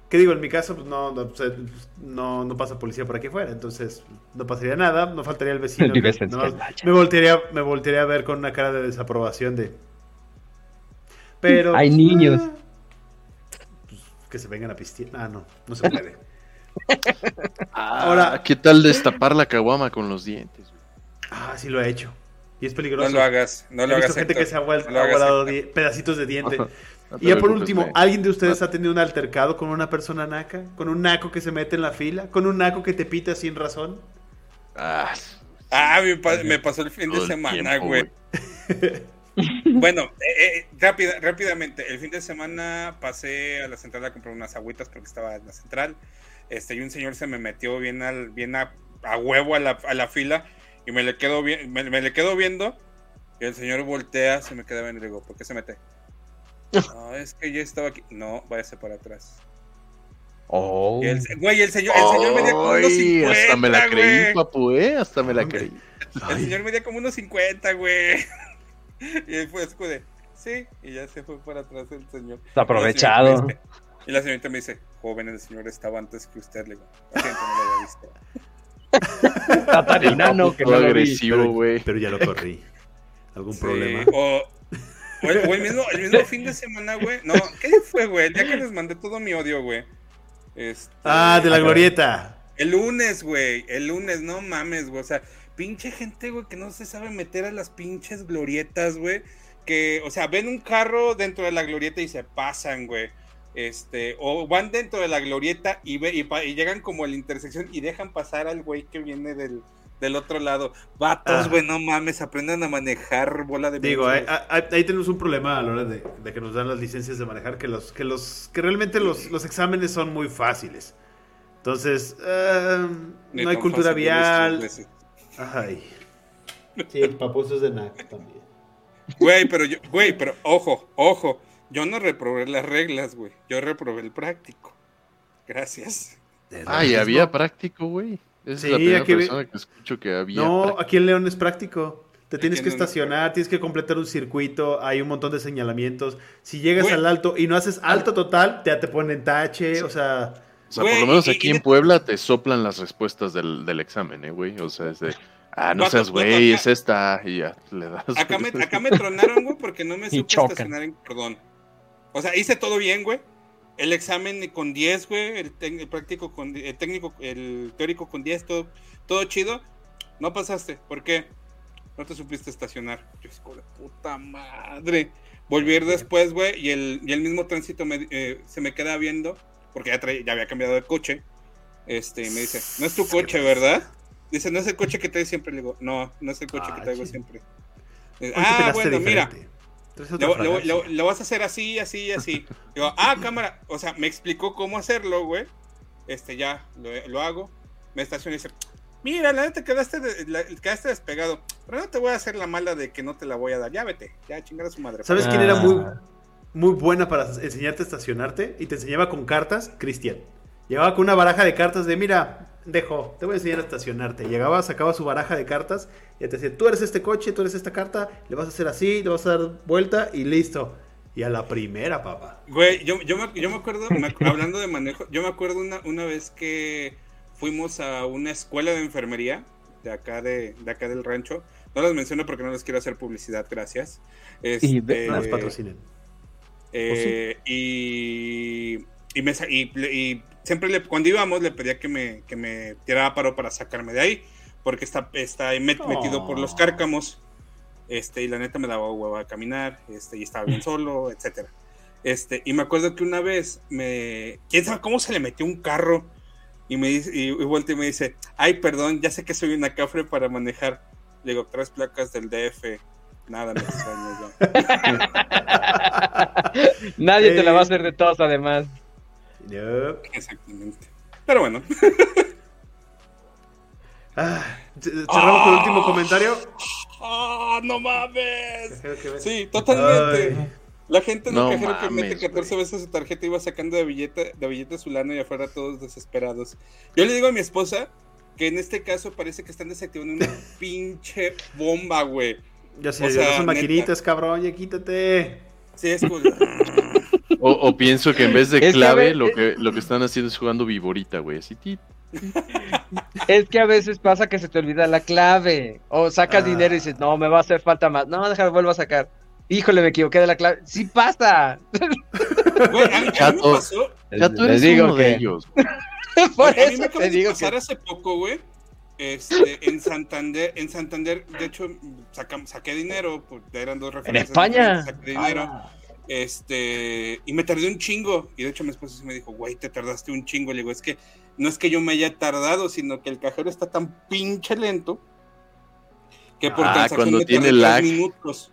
¿Qué digo? En mi caso, pues no, no, pues, no, no pasa policía por aquí afuera, entonces no pasaría nada, no faltaría el vecino. que nomás me, voltearía, me voltearía a ver con una cara de desaprobación de... Pero... Hay niños. ah, pues, que se vengan a pistear. Ah, no, no se puede. Ahora- Ahora, ¿qué tal destapar la caguama con los dientes? Ah, sí lo he hecho. Y es peligroso. No lo hagas, no He lo visto hagas. gente que se ha, No lo ha volado pedacitos de diente. Y ya por último. ¿alguien de ustedes ha tenido un altercado con una persona naca? ¿Con un naco que se mete en la fila? ¿Con un naco que te pita sin razón? Ah, Ah, me, pa- me pasó el fin de semana, güey. Bueno, eh, eh, rápida- rápidamente, el fin de semana pasé a la central a comprar unas agüitas porque estaba en la central. Este, y un señor se me metió bien al, bien a, a huevo a la, a la fila y me le quedo bien, me, me le quedo viendo. Y el señor voltea, se me queda viendo y le digo, ¿por qué se mete? No, es que yo estaba aquí. No, váyase para atrás. Oh. Y el, güey, el señor, el señor medía como unos Ay, 50, hasta me la creí, güey. papu, ¿eh? Hasta me la creí. El señor medía como unos 50, güey. Y él fue de, sí, y ya se fue para atrás el señor. Está aprovechado. Y la señorita me dice- la joven, el señor estaba antes que usted. Le digo, "Lo siento, no lo había visto. Está tan El enano papu que no agresivo, Pero, güey. pero ya lo corrí. ¿Algún Sí, problema? O, o el, o el mismo, el mismo fin de semana, güey. No, ¿qué fue, güey? El día que les mandé todo mi odio, güey. Este, Ah, de la glorieta. El lunes, güey. El lunes, no mames, güey. O sea, pinche gente, güey, que no se sabe meter a las pinches glorietas, güey. Que, o sea, ven un carro dentro de la glorieta y se pasan, güey. Este, o van dentro de la glorieta y, ve, y, pa- y llegan como a la intersección y dejan pasar al güey que viene del, del otro lado. Vatos, Ah. güey, no mames, aprendan a manejar bola de Digo, ahí, mensos. ahí- ahí tenemos un problema a la hora de, de que nos dan las licencias de manejar, que los que los que realmente los, los exámenes son muy fáciles. Entonces, eh, Ni no hay cultura vial. Ay. Sí, el paposo es de NAC también. Güey, pero yo, güey, pero ojo, ojo. Yo no reprobé las reglas, güey. Yo reprobé el práctico. Gracias. Ay, había práctico, güey. Esa Sí, es la primera aquí persona que escucho que había. No, práctico. aquí en León es práctico. Te tienes en que estacionar, tienes que completar un circuito, hay un montón de señalamientos. Si llegas Güey. al alto y no haces alto total, ya te ponen tache, o sea... O sea, por lo menos y- aquí y- en Puebla te soplan las respuestas del, del examen, ¿eh, güey? O sea, es de, ah, no seas güey, es esta, y ya le das. Acá me, acá me tronaron, güey, porque no me Y supe estacionar en cordón. O sea, hice todo bien, güey. El examen con 10, güey. El, práctico con el técnico, el teórico con 10, todo, todo chido. No pasaste. ¿Por qué? No te supiste estacionar. Yo, hijo de puta madre. Volví después, güey, y el, y el mismo tránsito me- eh, se me queda viendo, porque ya, ya había cambiado de coche. Este, y me dice, no es tu coche, ¿verdad? Dice, no es el coche que traigo siempre. Le digo, no, no es el coche Ah, que traigo sí. siempre. Ah, bueno, mira. diferente. Traes Lo, lo- fragancia. lo- lo vas a hacer así, así, así. Digo, ah, cámara. O sea, me explicó cómo hacerlo, güey. Este, ya, lo, lo hago. Me estaciona y dice, mira, la neta quedaste, de- la- quedaste despegado. Pero no te voy a hacer la mala de que no te la voy a dar. Ya vete, ya chingar a su madre. ¿Sabes Ah. quién era muy, muy buena para enseñarte a estacionarte? Y te enseñaba con cartas, Cristian. Llegaba con una baraja de cartas de, mira, dejo, te voy a enseñar a estacionarte. Llegaba, sacaba su baraja de cartas y te decía, tú eres este coche, tú eres esta carta, le vas a hacer así, le vas a dar vuelta y listo. Y a la primera, papá. Güey, yo, yo, me, yo me acuerdo, me acu- hablando de manejo, yo me acuerdo una, una vez que fuimos a una escuela de enfermería de acá, de, de acá del rancho. No las menciono porque no les quiero hacer publicidad, gracias. Y de- Este, No nos patrocinen. eh, y, y, me, y siempre le, cuando íbamos le pedía que me, que me tirara paro para sacarme de ahí, porque está, está metido por los cárcamos. Este, y la neta me daba hueva a caminar, este, y estaba bien solo, etcétera. Este, y me acuerdo que una vez me. ¿Quién sabe cómo se le metió un carro? Y me dice, y, y me dice, ay, perdón, ya sé que soy una cafre para manejar. Le digo, tres placas del DF. Nada me extraña ya. Nadie te la va a Eh. hacer de tos, además. No. Exactamente. Pero bueno. Ah, cerramos con el último comentario. ¡Ah, no mames! Sí, totalmente. Ay. La gente en el No cajero que mete mames, 14 güey. veces su tarjeta iba sacando de billete, de billete su lana y afuera todos desesperados. Yo le digo a mi esposa que en este caso parece que están desactivando una pinche bomba, güey. Ya sé, O no sea, son neta. maquinitas, cabrón, ya quítate. Sí, es como... O, o pienso que en vez de Es que a clave, lo que, lo que están haciendo es jugando viborita, güey. Así, ti. Es que a veces pasa que se te olvida la clave. O sacas Ah. dinero y dices, no, me va a hacer falta más. No, déjame, vuelvo a sacar. Híjole, me equivoqué de la clave. Sí pasa. Güey, a, mí- a mí me pasó... Ya tú Les eres digo uno que- de ellos. Por a mí me eso te digo pasar que... hace poco, güey. Este, en Santander, en Santander, de hecho, sacam- saqué dinero, pues, eran dos En referencias. España. diferentes, Saqué dinero. Ah. Este, y me tardé un chingo. Y de hecho mi esposa sí me dijo, güey, te tardaste un chingo. Le digo, es que no es que yo me haya tardado, sino que el cajero está tan pinche lento que por Ah, cuando tiene lag. minutos.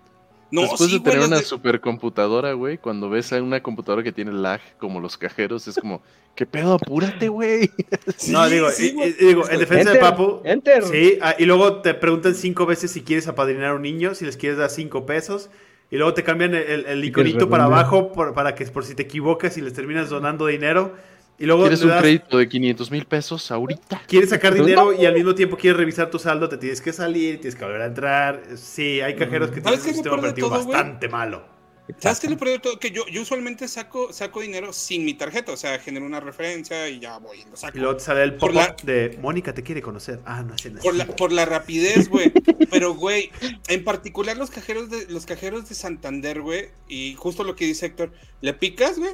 No, Después sí, de tener güey, una supercomputadora, güey, cuando ves a una computadora que tiene lag como los cajeros, es como, ¿qué pedo? Apúrate, güey. Sí, no, digo, sí, y- güey. y- digo, en defensa de Papu. enter. Sí, ah, y luego te preguntan cinco veces si quieres apadrinar a un niño, si les quieres dar cinco pesos. Y luego te cambian el, el- el iconito para abajo por- para que por si te equivocas y les terminas donando dinero. Y luego ¿Quieres le un das- crédito de 500 mil pesos ahorita? quieres sacar Pues dinero no. y al mismo tiempo quieres revisar tu saldo, te tienes que salir, tienes que volver a entrar. Sí, hay cajeros que tienen ¿Sabes un sistema operativo todo, bastante malo. ¿Sabes qué es lo peor de todo? Que yo, yo usualmente saco, saco dinero sin mi tarjeta, o sea, genero una referencia y ya voy y lo saco. Y luego te sale el la- de Mónica te quiere conocer. Ah, no es. Por la, por la rapidez, güey. Pero, güey, en particular los cajeros de los cajeros de Santander, güey, y justo lo que dice Héctor, le picas, güey.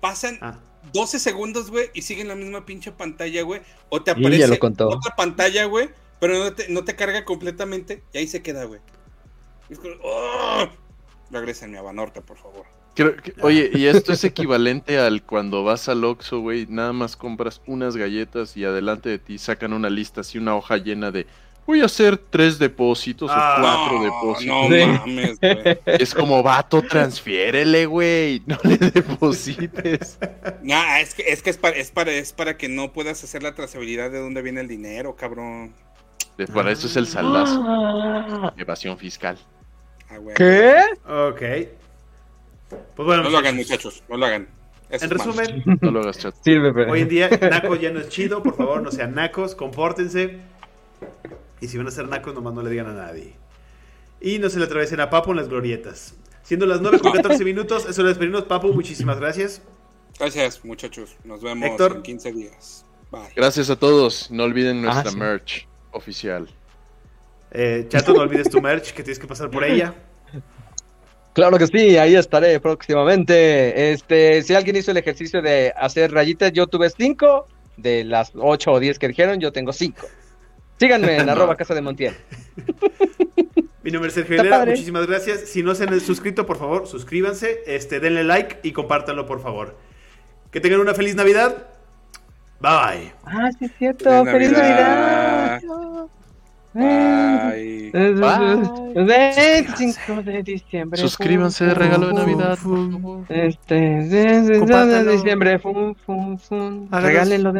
Pasan Ah, 12 segundos, güey, y siguen la misma pinche pantalla, güey. O te aparece lo contó. otra pantalla, güey, pero no te, no te carga completamente y ahí se queda, güey. ¡oh! Regrésenme a Banorte, por favor. Creo que- oye, y esto es equivalente al cuando vas al Oxxo, güey, nada más compras unas galletas y adelante de ti sacan una lista, así una hoja llena de voy a hacer tres depósitos Ah. o cuatro No, depósitos. No mames, güey. Es como vato, transfiérele, güey, no le deposites. Nah, es que, es, que es, para, es, para, es para que no puedas hacer la trazabilidad de dónde viene el dinero, cabrón. Para eso es el saldazo, Ah. evasión fiscal. Ah, güey. ¿Qué? ok. Pues bueno, No lo hagan, muchachos. no lo hagan. Eso En resumen, No lo hagas, chat. Hoy en día, Naco ya no es chido, por favor, no sean nacos, compórtense. Y si van a ser nacos, nomás no le digan a nadie. Y no se le atravesen a Papo en las glorietas. Siendo las 9 con 14 minutos, es hora de despedirnos. Papu, muchísimas gracias. Gracias, muchachos. Nos vemos Héctor. en 15 días. Bye. Gracias a todos. No olviden nuestra Ah, sí. merch oficial. Eh, Chato, no olvides tu merch, que tienes que pasar por ella. Claro que sí, ahí estaré próximamente. Este, si alguien hizo el ejercicio de hacer rayitas, yo tuve cinco. De las ocho o diez que dijeron, yo tengo cinco. Síganme en arroba casa de Montiel. Mi nombre es Sergio padre. muchísimas gracias. Si no se han suscrito, por favor, suscríbanse, este, denle like y compártanlo, por favor. Que tengan una feliz Navidad. Bye. Ah, sí, es cierto. Feliz ¡Feliz Navidad. Bye. 25 de diciembre. Suscríbanse regalo de Navidad. Este, de, diciembre, Regálenlo de